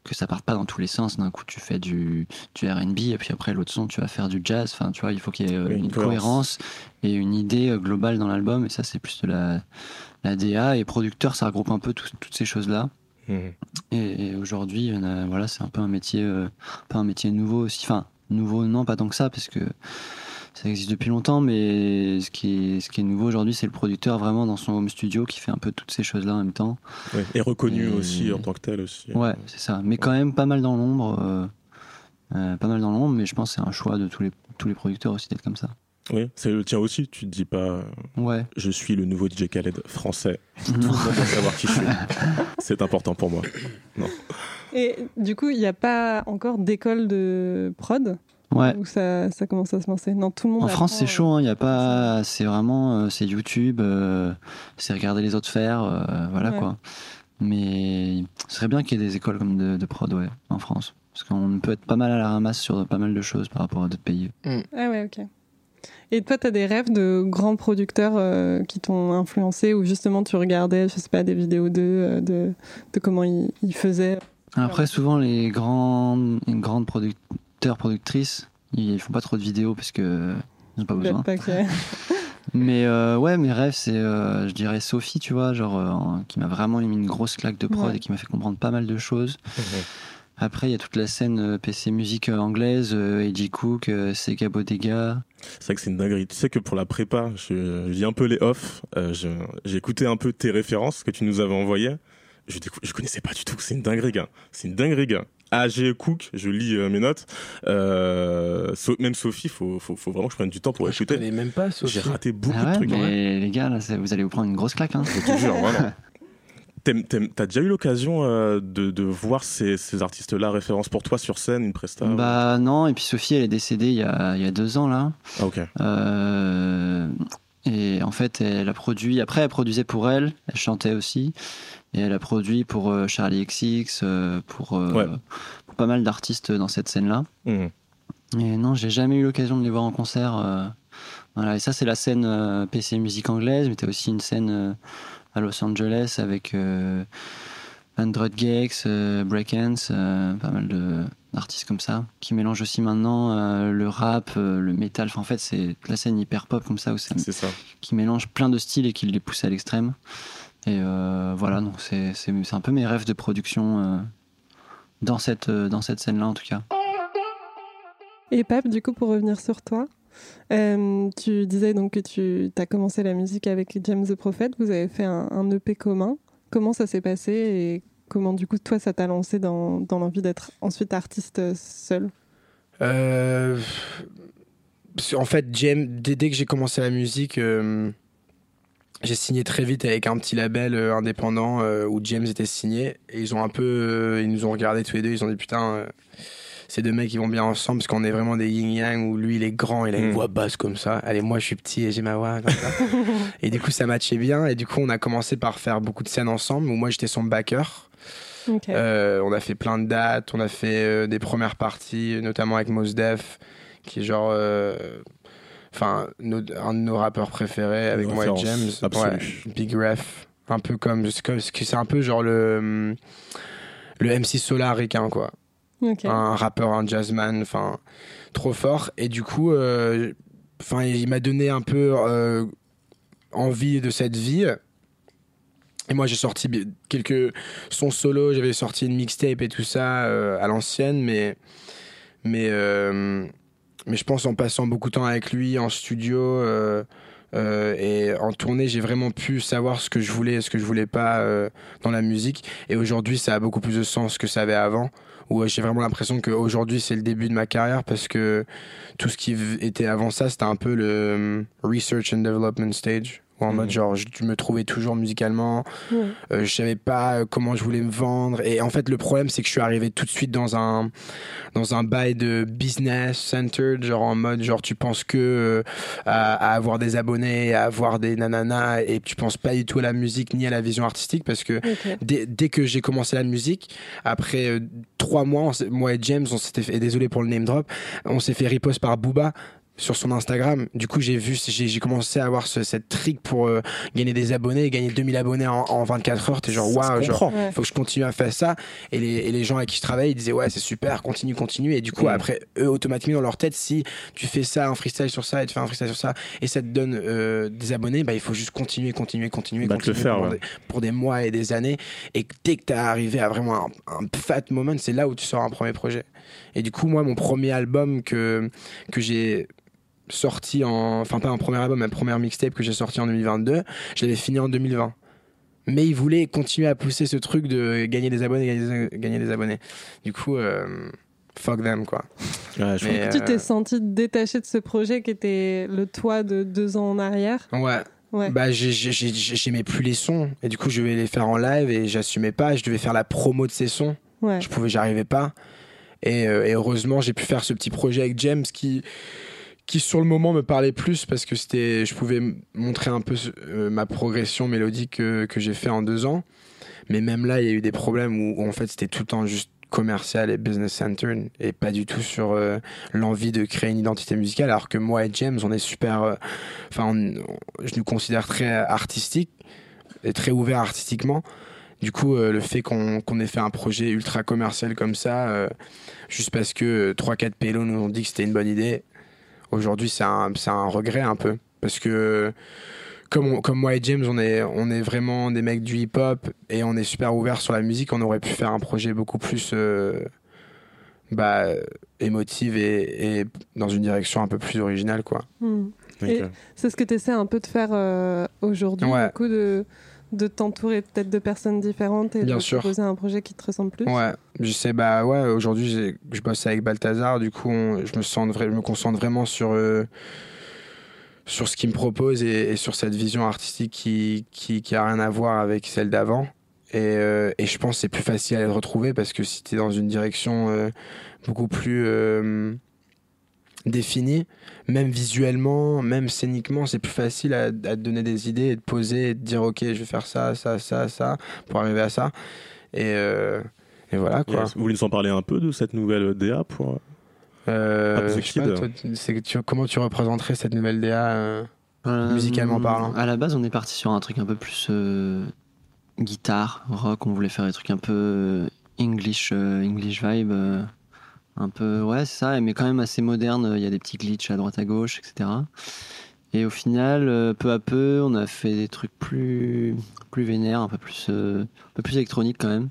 que ça parte pas dans tous les sens. D'un coup, tu fais du, du R&B, et puis après l'autre son, tu vas faire du jazz. Enfin, tu vois, il faut qu'il y ait Oui, une cohérence. cohérence et une idée globale dans l'album. Et ça, c'est plus de la, la DA. Et producteur, ça regroupe un peu tout- toutes ces choses-là. Et, et aujourd'hui, voilà, c'est un peu un métier, euh, peu un métier nouveau aussi. Enfin, nouveau, non, pas tant que ça, parce que ça existe depuis longtemps. Mais ce qui est, ce qui est nouveau aujourd'hui, c'est le producteur vraiment dans son home studio qui fait un peu toutes ces choses-là en même temps. Ouais. Et reconnu Et- aussi en tant que tel aussi. Ouais, c'est ça. Mais quand même pas mal dans l'ombre. euh, euh, pas mal dans l'ombre, mais je pense que c'est un choix de tous les, tous les producteurs aussi d'être comme ça. Oui, c'est le tien aussi. Tu te dis pas, euh, Ouais. je suis le nouveau DJ Khaled français. Tout le monde doit savoir qui je suis. C'est important pour moi. Et du coup, il n'y a pas encore d'école de prod? Ouais. où ça, ça commence à se lancer? Non, tout le monde. En France, c'est chaud. Il y a pas. C'est vraiment. euh, c'est YouTube. euh, c'est regarder les autres faire. euh, voilà Ouais. quoi. Mais ce serait bien qu'il y ait des écoles comme de, de prod, ouais, en France. Parce qu'on peut être pas mal à la ramasse sur pas mal de choses par rapport à d'autres pays. Ah ouais, ok. Et toi, tu as des rêves de grands producteurs euh, qui t'ont influencé ou justement tu regardais, je sais pas, des vidéos d'eux, euh, de, de comment ils, ils faisaient? Après, souvent, les grands, les grandes producteurs, productrices, ils font pas trop de vidéos parce que ils ont pas besoin. Pas que- Mais euh, ouais, mes rêves, c'est, euh, je dirais, Sophie, tu vois, genre, euh, en- qui m'a vraiment mis une grosse claque de prod Ouais. et qui m'a fait comprendre pas mal de choses. Mhm. Après, il y a toute la scène euh, PC musique euh, anglaise, euh, A.J. Cook, Sega Bodega. C'est vrai que c'est une dinguerie. Tu sais que pour la prépa, je, je lis un peu les off. euh, je- J'ai écouté un peu tes références que tu nous avais envoyées. Je, je connaissais pas du tout. C'est une dinguerie, gars. C'est une dinguerie, gars. AG Cook, je lis euh, mes notes. Euh, So- même Sophie, faut, faut, faut vraiment que je prenne du temps pour je écouter. connais même pas Sophie. J'ai raté beaucoup Ah ouais, de trucs. mais les gars, là, vous allez vous prendre une grosse claque. Hein. Je te jure, vraiment. T'as déjà eu l'occasion euh, de, de voir ces, ces artistes-là référence pour toi sur scène, une presta Bah non, et puis Sophie, elle est décédée il y a, il y a deux ans, là. Ah, ok. Euh, et en fait, elle a produit. Après, elle produisait pour elle. Elle chantait aussi. Et elle a produit pour euh, Charlie XX, pour, Ouais. pour pas mal d'artistes dans cette scène-là. Mhm. Et non, j'ai jamais eu l'occasion de les voir en concert. voilà. Et ça, c'est la scène PC musique anglaise, mais t'as aussi une scène à Los Angeles avec euh, Android Gex, euh, Breakhands, euh, pas mal de d'artistes comme ça, qui mélangent aussi maintenant euh, le rap, euh, le métal. Enfin, en fait, c'est la scène hyper pop comme ça, où c'est- C'est ça. qui mélange plein de styles et qui les pousse à l'extrême. Et euh, voilà, donc c'est un peu mes rêves de production euh, dans cette, euh, dans cette scène-là, en tout cas. Et Pape, du coup, pour revenir sur toi, euh, tu disais donc que tu as commencé la musique avec James the Prophet, vous avez fait un, EP commun. Comment ça s'est passé et comment, du coup, toi, ça t'a lancé dans, l'envie d'être ensuite artiste seul? Euh, en fait, James, dès, que j'ai commencé la musique, euh, j'ai signé très vite avec un petit label indépendant où James était signé. Et ils ont un peu, ils nous ont regardé tous les deux. Ils ont dit putain, euh, ces deux mecs ils vont bien ensemble parce qu'on est vraiment des yin yang où lui il est grand, il a une Mm. voix basse comme ça. Allez, moi je suis petit et j'ai ma voix comme ça. et du coup ça matchait bien. Et du coup on a commencé par faire beaucoup de scènes ensemble où moi j'étais son backer. Euh, on a fait plein de dates, on a fait euh, des premières parties, notamment avec Mos Def, qui est genre, euh, enfin, un de nos rappeurs préférés avec moi et James. Ouais, Big Ref, un peu comme, c'est comme- c'est un peu genre le le MC Solar ricain quoi, Un rappeur, un jazzman, enfin, trop fort. Et du coup, euh, enfin, il m'a donné un peu euh, envie de cette vie. Et moi, j'ai sorti quelques sons solo, j'avais sorti une mixtape et tout ça euh, à l'ancienne, mais, mais, mais je pense en passant beaucoup de temps avec lui en studio, et en tournée, j'ai vraiment pu savoir ce que je voulais et ce que je voulais pas dans la musique. Et aujourd'hui, ça a beaucoup plus de sens que ça avait avant. Où j'ai vraiment l'impression qu'aujourd'hui, c'est le début de ma carrière parce que tout ce qui était avant ça, c'était un peu le euh, research and development stage. En mode, genre, je me trouvais toujours musicalement. Ouais. Euh, je savais pas comment je voulais me vendre. Et en fait, le problème, c'est que je suis arrivé tout de suite dans un, dans un bail de business centered, genre en mode, genre, tu penses que euh, à, à avoir des abonnés, à avoir des nananas, et tu penses pas du tout à la musique ni à la vision artistique parce que dès, dès que j'ai commencé la musique, après euh, trois mois, on moi et James, on s'était fait, et désolé pour le name drop, on s'est fait repost par Booba sur son Instagram. Du coup, j'ai vu, j'ai commencé à avoir ce, cette trick pour euh, gagner des abonnés, gagner 2000 abonnés en, en 24 heures. T'es genre, waouh, genre. Ouais. faut que je continue à faire ça. Et les, et les gens avec qui je travaille, ils disaient, ouais, c'est super, continue, continue. Et du coup, Mm. après, eux, automatiquement, dans leur tête, si tu fais ça, un freestyle sur ça, et tu fais un freestyle sur ça, et ça te donne euh, des abonnés, bah, il faut juste continuer, continuer, continuer, Bah, continuer faire, pour, ouais. des, pour des mois et des années. Et dès que t'es arrivé à vraiment un, un fat moment, c'est là où tu sors un premier projet. Et du coup, moi, mon premier album que, que j'ai sorti en. Enfin, pas un premier album, mais un premier mixtape que j'ai sorti en 2022, je l'avais fini en 2020. Mais ils voulaient continuer à pousser ce truc de gagner des abonnés, gagner des, gagner des abonnés. Du coup, euh, fuck them, quoi. Ouais, je Mais, Tu euh, t'es senti détaché de ce projet qui était le toi de deux ans en arrière? Ouais. Ouais. Bah, j'ai- j'ai- j'ai- j'aimais plus les sons. Et du coup, je devais les faire en live et j'assumais pas. Je devais faire la promo de ces sons. Ouais. Je pouvais, j'arrivais pas. Et, euh, et heureusement, j'ai pu faire ce petit projet avec James qui, qui sur le moment me parlait plus parce que c'était, je pouvais montrer un peu euh, ma progression mélodique que, que j'ai fait en deux ans. Mais même là, il y a eu des problèmes où, en fait c'était tout le temps juste commercial et business centered et pas du tout sur euh, l'envie de créer une identité musicale. Alors que moi et James, on est super. euh, Enfin, je nous considère très artistique et très ouvert artistiquement. Du coup, le fait qu'on ait fait un projet ultra commercial comme ça, juste parce que 3-4 pélos nous ont dit que c'était une bonne idée, aujourd'hui, c'est un, c'est un regret un peu. Parce que, comme, on- comme moi et James, on est, on est vraiment des mecs du hip-hop et on est super ouverts sur la musique, on aurait pu faire un projet beaucoup plus euh, bah, émotive et, et dans une direction un peu plus originale, quoi. Hmm. C'est ce que tu essaies un peu de faire euh, aujourd'hui, Ouais. du coup, de, de t'entourer peut-être de personnes différentes et Bien de sûr. proposer un projet qui te ressemble plus. Ouais, je sais, bah ouais, aujourd'hui je bosse avec Balthazar, du coup on- je, me sens vra- je me concentre vraiment sur, euh, sur ce qu'il me propose et, et sur cette vision artistique qui, qui, qui a rien à voir avec celle d'avant. Et, euh, et je pense que c'est plus facile à les retrouver parce que si tu es dans une direction euh, beaucoup plus euh, définie, même visuellement, même scéniquement, c'est plus facile à, à te donner des idées et de poser et de dire ok, je vais faire ça, ça, ça, ça pour arriver à ça. Et, euh, et voilà quoi. Yes. Vous voulez nous en parler un peu de cette nouvelle DA pour... Euh, Ah, The je sais pas, Kid. toi, tu- c'est que tu- comment tu représenterais cette nouvelle DA euh, Euh, Musicalement parlant? À la base, on est parti sur un truc un peu plus euh, guitare, rock. On voulait faire des trucs un peu euh, English, euh, English vibe. Un peu, ouais, c'est ça, mais quand même assez moderne. Il y a des petits glitches à droite à gauche, etc. Et au final, euh, peu à peu, on a fait des trucs plus, plus vénères, un peu plus, euh, un peu plus électroniques quand même.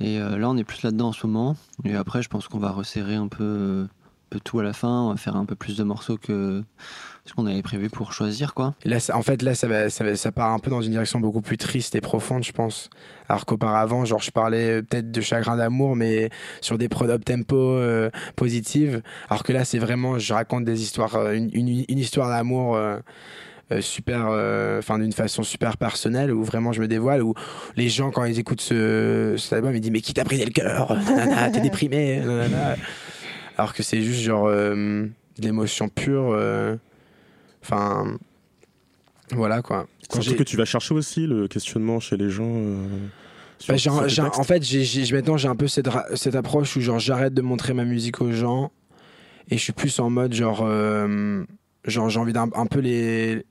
Et euh, là, on est plus là-dedans en ce moment. Et après, je pense qu'on va resserrer un peu, un peu tout à la fin. On va faire un peu plus de morceaux que ce qu'on avait prévu pour choisir, quoi. Là, en fait, là, ça, va, ça, va- ça part un peu dans une direction beaucoup plus triste et profonde, je pense. Alors qu'auparavant, genre, je parlais euh, peut-être de chagrin d'amour, mais sur des prods up tempo euh, positives. Alors que là, c'est vraiment, je raconte des histoires, euh, une, histoire d'amour. euh, super enfin d'une façon super personnelle où vraiment je me dévoile où les gens quand ils écoutent ce, cet album ils disent mais qui t'a brisé le cœur? T'es déprimé alors que c'est juste genre de l'émotion pure enfin voilà quoi C'est un truc que tu vas chercher aussi, le questionnement chez les gens euh, Bah, en fait, j'ai, j'ai- maintenant j'ai un peu cette, cette approche où genre j'arrête de montrer ma musique aux gens et je suis plus en mode genre, euh, genre j'ai envie d'un un peu les,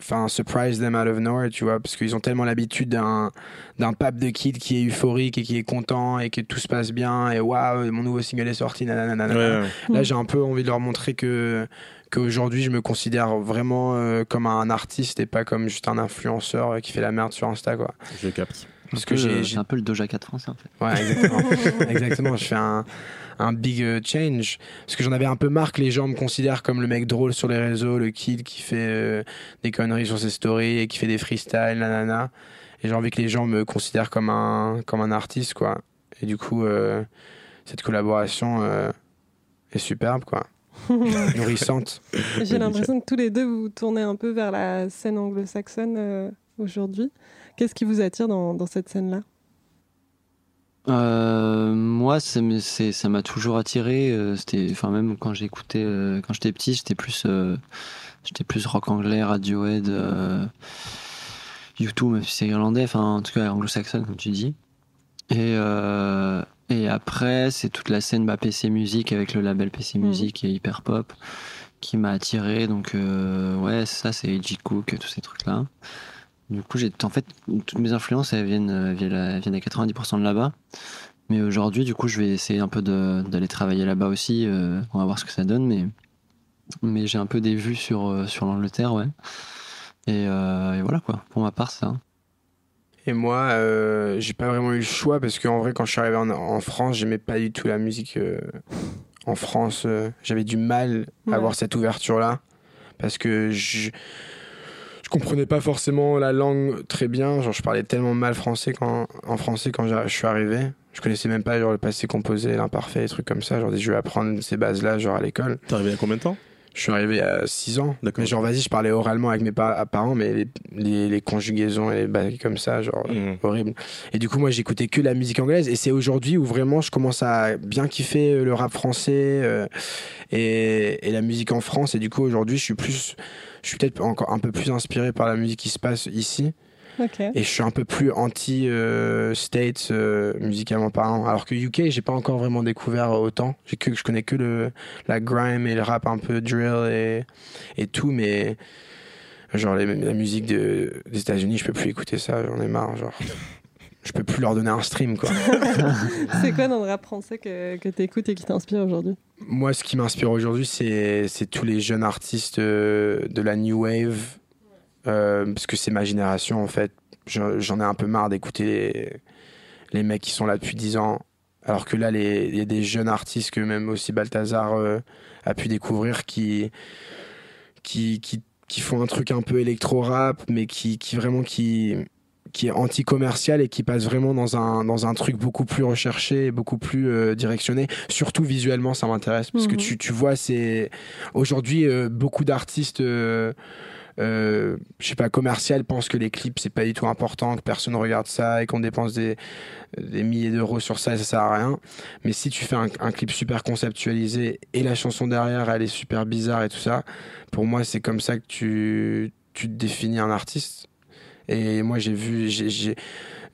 enfin surprise them out of nowhere, tu vois, parce qu'ils ont tellement l'habitude d'un d'un pape de kid qui est euphorique et qui est content et que tout se passe bien et waouh mon nouveau single est sorti, nanana. Ouais, ouais. Là, j'ai un peu envie de leur montrer que qu'aujourd'hui, je me considère vraiment euh, comme un artiste et pas comme juste un influenceur euh, qui fait la merde sur Insta, quoi. je capte. Parce que j'ai- un peu le Doja Cat français en fait. Ouais, exactement. exactement. Je fais un, un big euh, change. Parce que j'en avais un peu marre que les gens me considèrent comme le mec drôle sur les réseaux, le kid qui fait euh, des conneries sur ses stories et qui fait des freestyles, nanana. Et j'ai envie que les gens me considèrent comme un, comme un artiste, quoi. Et du coup, euh, cette collaboration euh, est superbe, quoi. Nourrissante. J'ai l'impression que tous les deux vous tournez un peu vers la scène anglo-saxonne euh, aujourd'hui. Qu'est-ce qui vous attire dans, dans cette scène-là? Euh, moi, ça me- c'est- ça m'a toujours attiré. euh, C'était, enfin même quand j'écoutais, euh, quand j'étais petit, j'étais plus, euh, j'étais plus rock anglais, Radiohead, euh, U2, même si c'est irlandais, enfin en tout cas anglo-saxonne comme tu dis. Et euh, et après, c'est toute la scène bah, PC Music avec le label PC Mhm. Music et Hyper Pop qui m'a attiré. Donc euh, ouais, ça c'est J Cook, tous ces trucs là. Du coup, j'ai en fait toutes mes influences elles viennent euh, viennent à, viennent à 90% de là-bas. Mais aujourd'hui, du coup, je vais essayer un peu d'aller travailler là-bas aussi. euh, on va voir ce que ça donne, mais mais j'ai un peu des vues sur euh, sur l'Angleterre, ouais. Et, euh, et voilà quoi. Pour ma part, ça. Et moi, euh, j'ai pas vraiment eu le choix parce qu'en vrai, quand je suis arrivé en, en France, j'aimais pas du tout la musique euh, en France. euh, J'avais du mal à Ouais. avoir cette ouverture-là parce que je, je comprenais pas forcément la langue très bien. Genre, je parlais tellement mal français quand, en français quand j'ai- je suis arrivé. Je connaissais même pas genre, le passé composé, l'imparfait, des trucs comme ça. Genre, je vais apprendre ces bases-là genre à l'école. T'es arrivé il y a combien de temps? Je suis arrivé à 6 ans. Mais genre, vas-y, je parlais oralement avec mes pa- parents, mais les, les, les conjugaisons et les bases comme ça, genre, Mhm. horrible. Et du coup, moi, j'écoutais que la musique anglaise. Et c'est aujourd'hui où vraiment je commence à bien kiffer euh, le rap français euh, et, et la musique en France. Et du coup, aujourd'hui, je suis plus, je suis peut-être encore un peu plus inspiré par la musique qui se passe ici. Et je suis un peu plus anti-States musicalement parlant. Alors que UK, j'ai pas encore vraiment découvert autant. J'ai que, je connais que le, la grime et le rap un peu drill et, et tout, mais genre les- la musique de, des États-Unis, je peux plus écouter ça, j'en ai marre. Genre, je peux plus leur donner un stream, quoi. C'est quoi dans le rap français que, que tu écoutes et qui t'inspire aujourd'hui? Moi, ce qui m'inspire aujourd'hui, c'est c'est tous les jeunes artistes euh, de la New Wave, euh, parce que c'est ma génération, en fait. Je- J'en ai un peu marre d'écouter les, les mecs qui sont là depuis 10 ans, alors que là, il y a des jeunes artistes que même aussi Balthazar euh, a pu découvrir qui, qui, qui, qui font un truc un peu électro-rap, mais qui, qui vraiment qui qui est anti-commercial et qui passe vraiment dans un, dans un truc beaucoup plus recherché, beaucoup plus euh, directionné. Surtout visuellement, ça m'intéresse. Parce que Mhm. tu, tu vois, c'est. Aujourd'hui, euh, beaucoup d'artistes. euh, je sais pas, commercial pensent que les clips c'est pas du tout important, que personne regarde ça et qu'on dépense des, des milliers d'euros sur ça et ça sert à rien. Mais si tu fais un, un clip super conceptualisé et la chanson derrière elle est super bizarre et tout ça, pour moi c'est comme ça que tu, tu te définis un artiste. Et moi j'ai vu, j'ai, j'ai-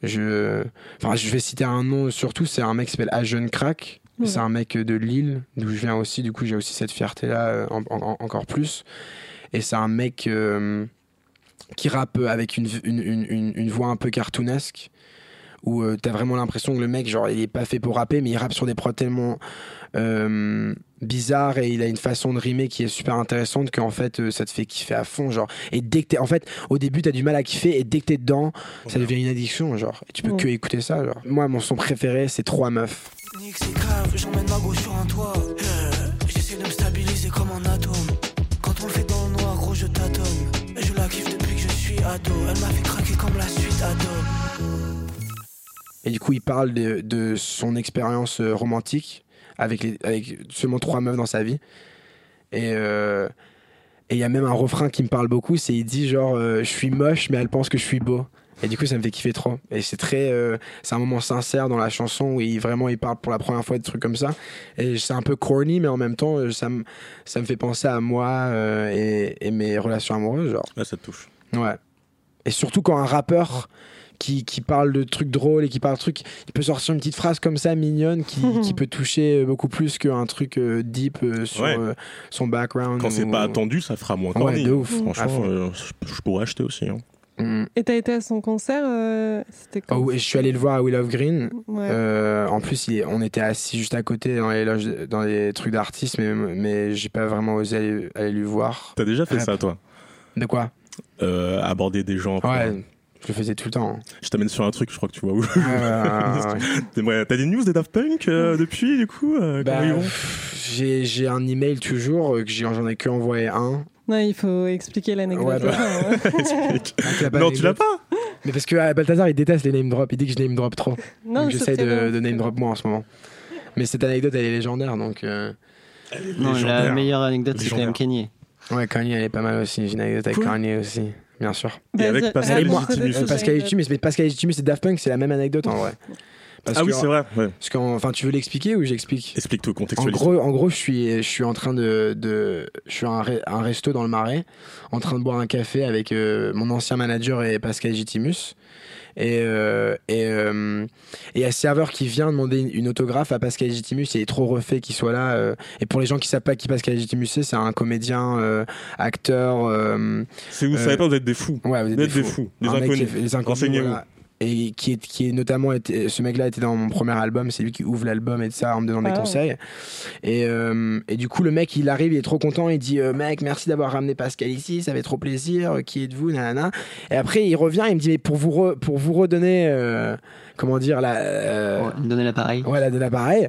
je, enfin je vais citer un nom surtout, c'est un mec qui s'appelle Ajeune Crack. Ouais. C'est un mec de Lille, d'où je viens aussi. Du coup, j'ai aussi cette fierté-là en- en- encore plus. Et c'est un mec euh, qui rappe avec une, une, une, une- une voix un peu cartoonesque, où euh, t'as vraiment l'impression que le mec, genre, il est pas fait pour rapper, mais il rappe sur des prods tellement euh, bizarres et il a une façon de rimer qui est super intéressante qu'en fait, euh, ça te fait kiffer à fond, genre. Et dès que t'es, en fait, au début, t'as du mal à kiffer et dès que t'es dedans, ça devient une addiction, genre. Et tu peux Ouais. que écouter ça, genre. Moi, mon son préféré, c'est Trois Meufs. Nick c'est grave, j'emmène ma go sur un toit Yeah. J'essaie de me stabiliser comme un atome Et je la du coup, il parle de, son expérience euh, romantique avec, seulement trois meufs dans sa vie. Et euh, et il y a même un refrain qui me parle beaucoup, c'est il dit genre euh, je suis moche mais elle pense que je suis beau. Et du coup, ça me fait kiffer trop. Et c'est très, euh, c'est un moment sincère dans la chanson où il vraiment il parle pour la première fois de trucs comme ça. Et c'est un peu corny, mais en même temps, euh, ça me, ça me fait penser à moi euh, et, et mes relations amoureuses, genre. Là, ça te touche. Ouais. Et surtout quand un rappeur qui, qui parle de trucs drôles et qui parle de trucs, il peut sortir une petite phrase comme ça mignonne qui, qui peut toucher beaucoup plus qu'un truc euh, deep euh, sur Ouais. euh, son background. Quand c'est ou- pas attendu, ça fera moins Ouais, corny. de ouf. À Franchement, euh, je pourrais acheter aussi. hein. Mm. Et t'as été à son concert euh, C'était Oh, ouais, je suis allé le voir à Will of Green. Ouais. Euh, en plus, il on était assis juste à côté dans les, loges, dans les trucs d'artistes, mais, mais j'ai pas vraiment osé aller, aller lui voir. T'as déjà fait Rap. ça, toi? De quoi? Euh, Aborder des gens. Ouais. Je le faisais tout le temps. Je t'amène sur un truc, je crois que tu vois où. Ouais. T'aimerais- T'as des news des Daft Punk euh, depuis, du coup euh, Bah, j'ai un email toujours que j'ai- j'en ai que envoyé un. Non, il faut expliquer l'anecdote. Ouais, bah. Hein. Ah, tu l'as pas Non, tu l'as pas Mais parce que euh, Balthazar il déteste les name drop, il dit que je name drop trop. non, donc très de, name drop moi en ce moment. Mais cette anecdote elle est légendaire donc. euh, Non, la Légendaire. meilleure anecdote, c'est quand même. Kanye. Ouais, Kanye elle est pas mal aussi. J'ai une anecdote avec Cool. Kanye aussi, bien sûr. Et avec Vas-y, Pascal cette Euh, Pascal. Legitimus, mais Pascal et Daft Punk c'est la même anecdote en vrai. Parce Ah oui, c'est vrai. Ouais. Parce enfin, tu veux l'expliquer ou j'explique? Explique tout, En contextualise. gros, en gros, je suis, je suis en train de, de je suis à un, re- un resto dans le Marais, en train de boire un café avec euh, mon ancien manager et Pascal Legitimus. Et euh, et euh, et un serveur qui vient demander une, une autographe à Pascal Legitimus, il est trop refait qu'il soit là. euh, et pour les gens qui savent pas qui Pascal Legitimus c'est, c'est un comédien, euh, acteur. C'est vous savez pas, vous êtes des fous. ouais, vous êtes Vous êtes des fous, des mec qui inconnus. fait- des inconnus, Renseignez-vous. voilà. Et qui est, qui est notamment été, ce mec-là était dans mon premier album, c'est lui qui ouvre l'album et tout ça en me donnant des Ah. conseils. Et, euh, et du coup, le mec, il arrive, il est trop content, il dit euh, Mec, merci d'avoir ramené Pascal ici, ça fait trop plaisir, euh, qui êtes-vous nanana. Et après, il revient, il me dit Mais pour vous, re- pour vous redonner, euh, comment dire, la. euh, Ouais, Donnez l'appareil. voilà, de l'appareil.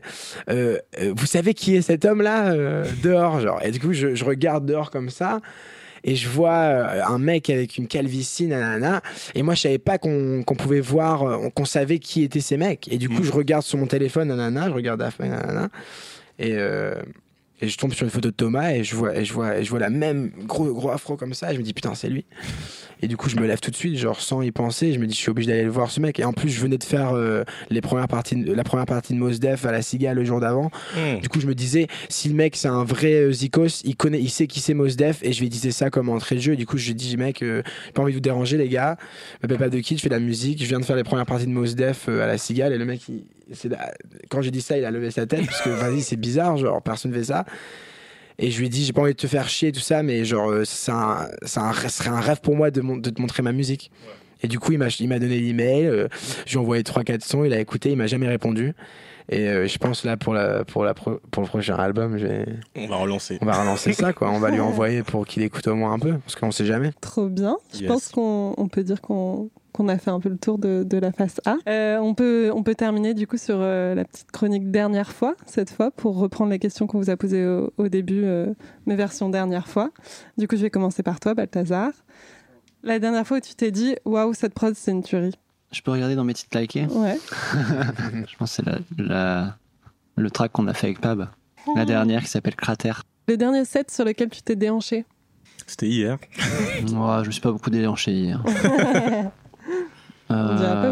Vous savez qui est cet homme-là euh, dehors, genre. Et du coup, je, je regarde dehors comme ça. Et je vois euh, un mec avec une calvitie, nanana. Et moi, je savais pas qu'on pouvait voir, euh, qu'on savait qui étaient ces mecs. Et du coup, Mm. je regarde sur mon téléphone, nanana. Je regarde Daft Punk, nanana. Et, euh, et je tombe sur une photo de Thomas et je vois, et je vois, et je vois la même gros, gros afro comme ça. Et je me dis, putain, c'est lui. Et du coup, je me lève tout de suite, genre sans y penser. Je me dis, je suis obligé d'aller le voir ce mec. Et en plus, je venais de faire euh, les premières parties, de- la première partie de Mos Def à la Cigale le jour d'avant. Mmh. Du coup, je me disais, si le mec c'est un vrai euh, Zikos, il connaît, il sait qui c'est Mos Def, et je lui disais ça comme entrée de jeu. Et du coup, je lui dit, mec, euh, j'ai pas envie de vous déranger, les gars. Je m'appelle pas de kid, je fais de la musique, je viens de faire les premières parties de Mos Def euh, à la Cigale, et le mec, il- quand j'ai dit ça, il a levé sa tête, parce que vas-y, c'est bizarre, genre personne fait ça. Et je lui ai dit, j'ai pas envie de te faire chier, tout ça, mais genre, euh, c'est un, c'est un, ce serait un rêve pour moi de, mon- de te montrer ma musique. Et du coup, il m'a, il m'a donné l'email, euh, je lui ai envoyé 3-4 sons, il a écouté, il m'a jamais répondu. Et euh, je pense là, pour, la, pour, la pro- pour le prochain album, On va relancer. on va relancer ça, quoi. On va lui envoyer pour qu'il écoute au moins un peu, parce qu'on sait jamais. Trop bien. Je Yes. pense qu'on on peut dire qu'on qu'on a fait un peu le tour de, de la face A. Euh, on, peut, on peut terminer du coup sur euh, la petite chronique dernière fois, cette fois, pour reprendre les questions qu'on vous a posées au, au début, euh, mes versions dernière fois. Du coup, je vais commencer par toi, Balthazar. La dernière fois où tu t'es dit, waouh, cette prod, c'est une tuerie. Je peux regarder dans mes titres likés Ouais. Je pense que c'est la, la- le track qu'on a fait avec Pab. La dernière qui s'appelle Cratère. Le dernier set sur lequel tu t'es déhanché. C'était hier. Moi, je me suis pas beaucoup déhanché hier.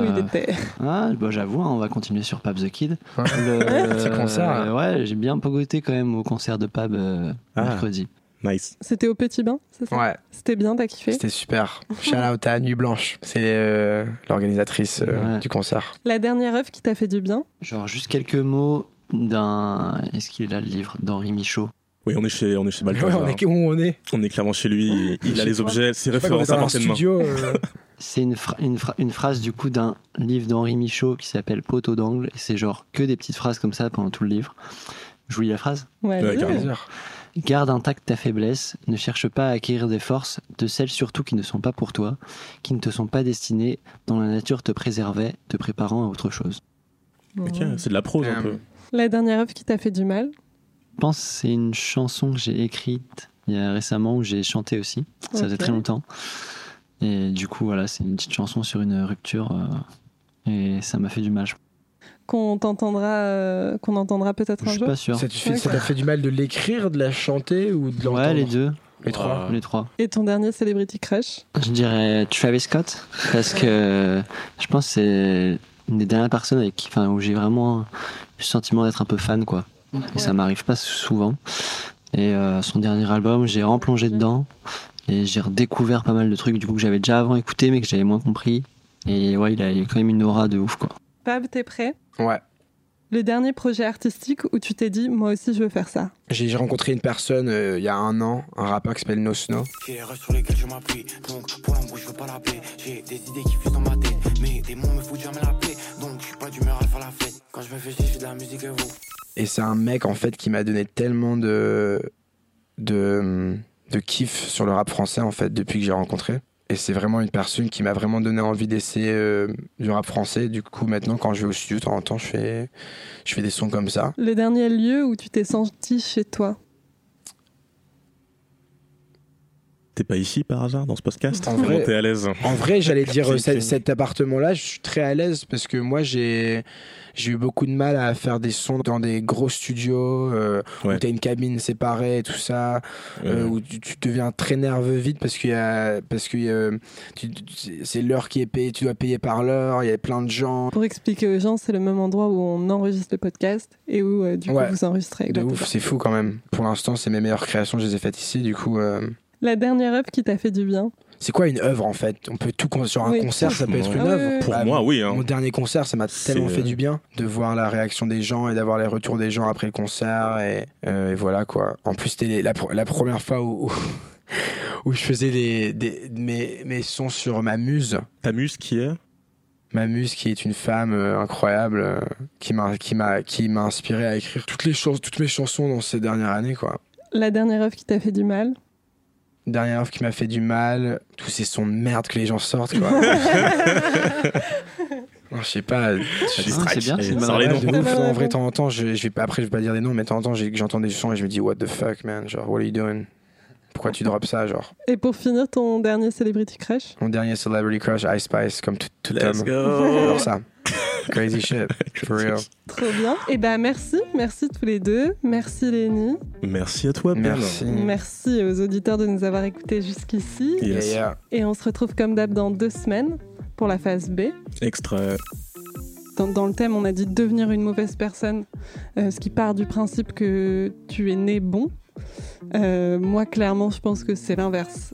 Où il Euh, était. Ah, bah, j'avoue, hein, on va continuer sur Pab the Kid. Ouais. Le- Petit concert, euh, ouais, j'ai bien pogoté quand même au concert de Pab euh, Ah. mercredi. Nice. C'était au Petit Bain, c'est ça? Ouais, C'était bien, t'as kiffé? C'était super. Shout out à Nuit Blanche, c'est euh, l'organisatrice euh, Ouais. du concert. La dernière œuvre qui t'a fait du bien? Genre, juste quelques mots d'un. Est-ce qu'il est là le livre D'Henri Michaud? Oui, on est chez, on est chez Ouais, Balthazar. on est où on est? On est clairement chez lui. Il, a les objets, ses références à un portée de main. studio. euh, C'est une, une, phra- une phrase du coup d'un livre d'Henri Michaud qui s'appelle Poteau d'angle. Et c'est genre que des petites phrases comme ça pendant tout le livre. Je vous lis la phrase? Ouais, Ouais, plaisir. Garde intacte ta faiblesse, ne cherche pas à acquérir des forces, de celles surtout qui ne sont pas pour toi, qui ne te sont pas destinées, dont la nature te préservait, te préparant à autre chose. Ok, c'est de la prose un Euh, peu. La dernière œuvre qui t'a fait du mal? Je pense que c'est une chanson que j'ai écrite il y a récemment où j'ai chanté aussi. Ça faisait Ok. très longtemps. Et du coup, voilà, c'est une petite chanson sur une rupture. euh, et ça m'a fait du mal. Je qu'on t'entendra, euh, qu'on entendra peut-être je un suis jour pas sûr. Ça fait- t'a fait du mal de l'écrire, de la chanter ou de l'entendre Ouais, les deux. Les trois. Les trois. Et ton dernier Celebrity Crush? Je dirais Travis Scott parce que je pense que c'est une des dernières personnes avec qui, enfin, où j'ai vraiment eu le sentiment d'être un peu fan quoi. Et ça m'arrive pas souvent. Et euh, son dernier album, j'ai replongé dedans et j'ai redécouvert pas mal de trucs du coup que j'avais déjà avant écouté mais que j'avais moins compris. Et ouais, il a, il a quand même une aura de ouf quoi. Pab, t'es prêt? Ouais. Le dernier projet artistique où tu t'es dit, moi aussi je veux faire ça. J'ai rencontré une personne euh, il y a un an, un rappeur qui s'appelle No Snow. J'ai les rêves sur lesquels je m'appuie. Donc pour l'amour, je veux pas l'appeler. J'ai des idées qui fusent dans ma tête. Mais des mots me foutent jamais la paix. Donc je suis pas d'humeur à faire la fête. Quand je me fais chier, je fais de la musique et vous? Et c'est un mec en fait qui m'a donné tellement de, de de kiff sur le rap français en fait depuis que j'ai rencontré. Et c'est vraiment une personne qui m'a vraiment donné envie d'essayer euh, du rap français. Du coup, maintenant, quand je vais au studio, de temps en temps, je fais, je fais des sons comme ça. Le dernier lieu où tu t'es senti chez toi? T'es pas ici par hasard dans ce podcast En vrai- t'es à l'aise En vrai, j'allais dire cet, appartement-là, je suis très à l'aise parce que moi, j'ai j'ai eu beaucoup de mal à faire des sons dans des gros studios euh, Ouais. où t'as une cabine séparée et tout ça, euh, Euh, où tu, tu deviens très nerveux vite parce qu'il y a parce que euh, c'est l'heure qui est payée, tu dois payer par l'heure, il y a plein de gens. Pour expliquer aux gens, c'est le même endroit où on enregistre le podcast et où euh, du Ouais. coup vous enregistrez. De ouf, c'est fou quand même. Pour l'instant, c'est mes meilleures créations, je les ai faites ici. Du coup, euh, La dernière œuvre qui t'a fait du bien c'est quoi une œuvre en fait? On peut tout sur un Oui. concert, ça peut être une Ah œuvre. Pour Bah, moi, oui. hein. Mon dernier concert, ça m'a tellement fait euh, du bien de voir la réaction des gens et d'avoir les retours des gens après le concert. Et, euh, et voilà quoi. En plus, c'était la, pr- la première fois où, où, où je faisais des, des- mes, mes sons sur ma muse. Ta muse qui est? Ma muse qui est une femme euh, incroyable euh, qui m'a qui m'a qui m'a inspiré à écrire toutes les choses toutes mes chansons dans ces dernières années quoi. La dernière œuvre qui t'a fait du mal? Dernière œuvre qui m'a fait du mal, tous ces sons de merde que les gens sortent quoi. Non, je sais pas. Ah, c'est bien, c'est une bonne Sors les noms. de ouf. bonne En vrai, temps en temps, je, je vais pas, après, je vais pas dire des noms, mais de temps en temps, j'ai- j'entends des sons et je me dis, what the fuck, man? Genre, what are you doing? Pourquoi tu drops ça? Genre, Et pour finir, ton dernier Celebrity Crush? Mon dernier Celebrity Crush, Ice Spice, comme tout, tout Let's homme. go J'adore ça. Crazy shit, for real. Trop bien. Et ben merci, merci tous les deux. Merci Lénie. Merci à toi, Ben. Merci. Merci aux auditeurs de nous avoir écoutés jusqu'ici. Yes. Yeah, yeah. Et on se retrouve comme d'hab dans deux semaines pour la phase B. Dans, dans le thème, on a dit devenir une mauvaise personne, euh, ce qui part du principe que tu es né bon. Euh, moi, clairement, je pense que c'est l'inverse.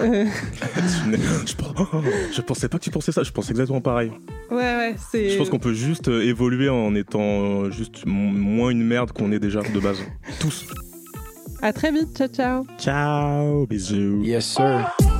Euh, je, pense- je pensais pas que tu pensais ça, je pense exactement pareil. ouais, ouais, c'est. Je pense qu'on peut juste euh, évoluer en étant euh, juste moins une merde qu'on est déjà de base. Tous. À très vite, ciao ciao. Ciao, bisous. Yes, sir.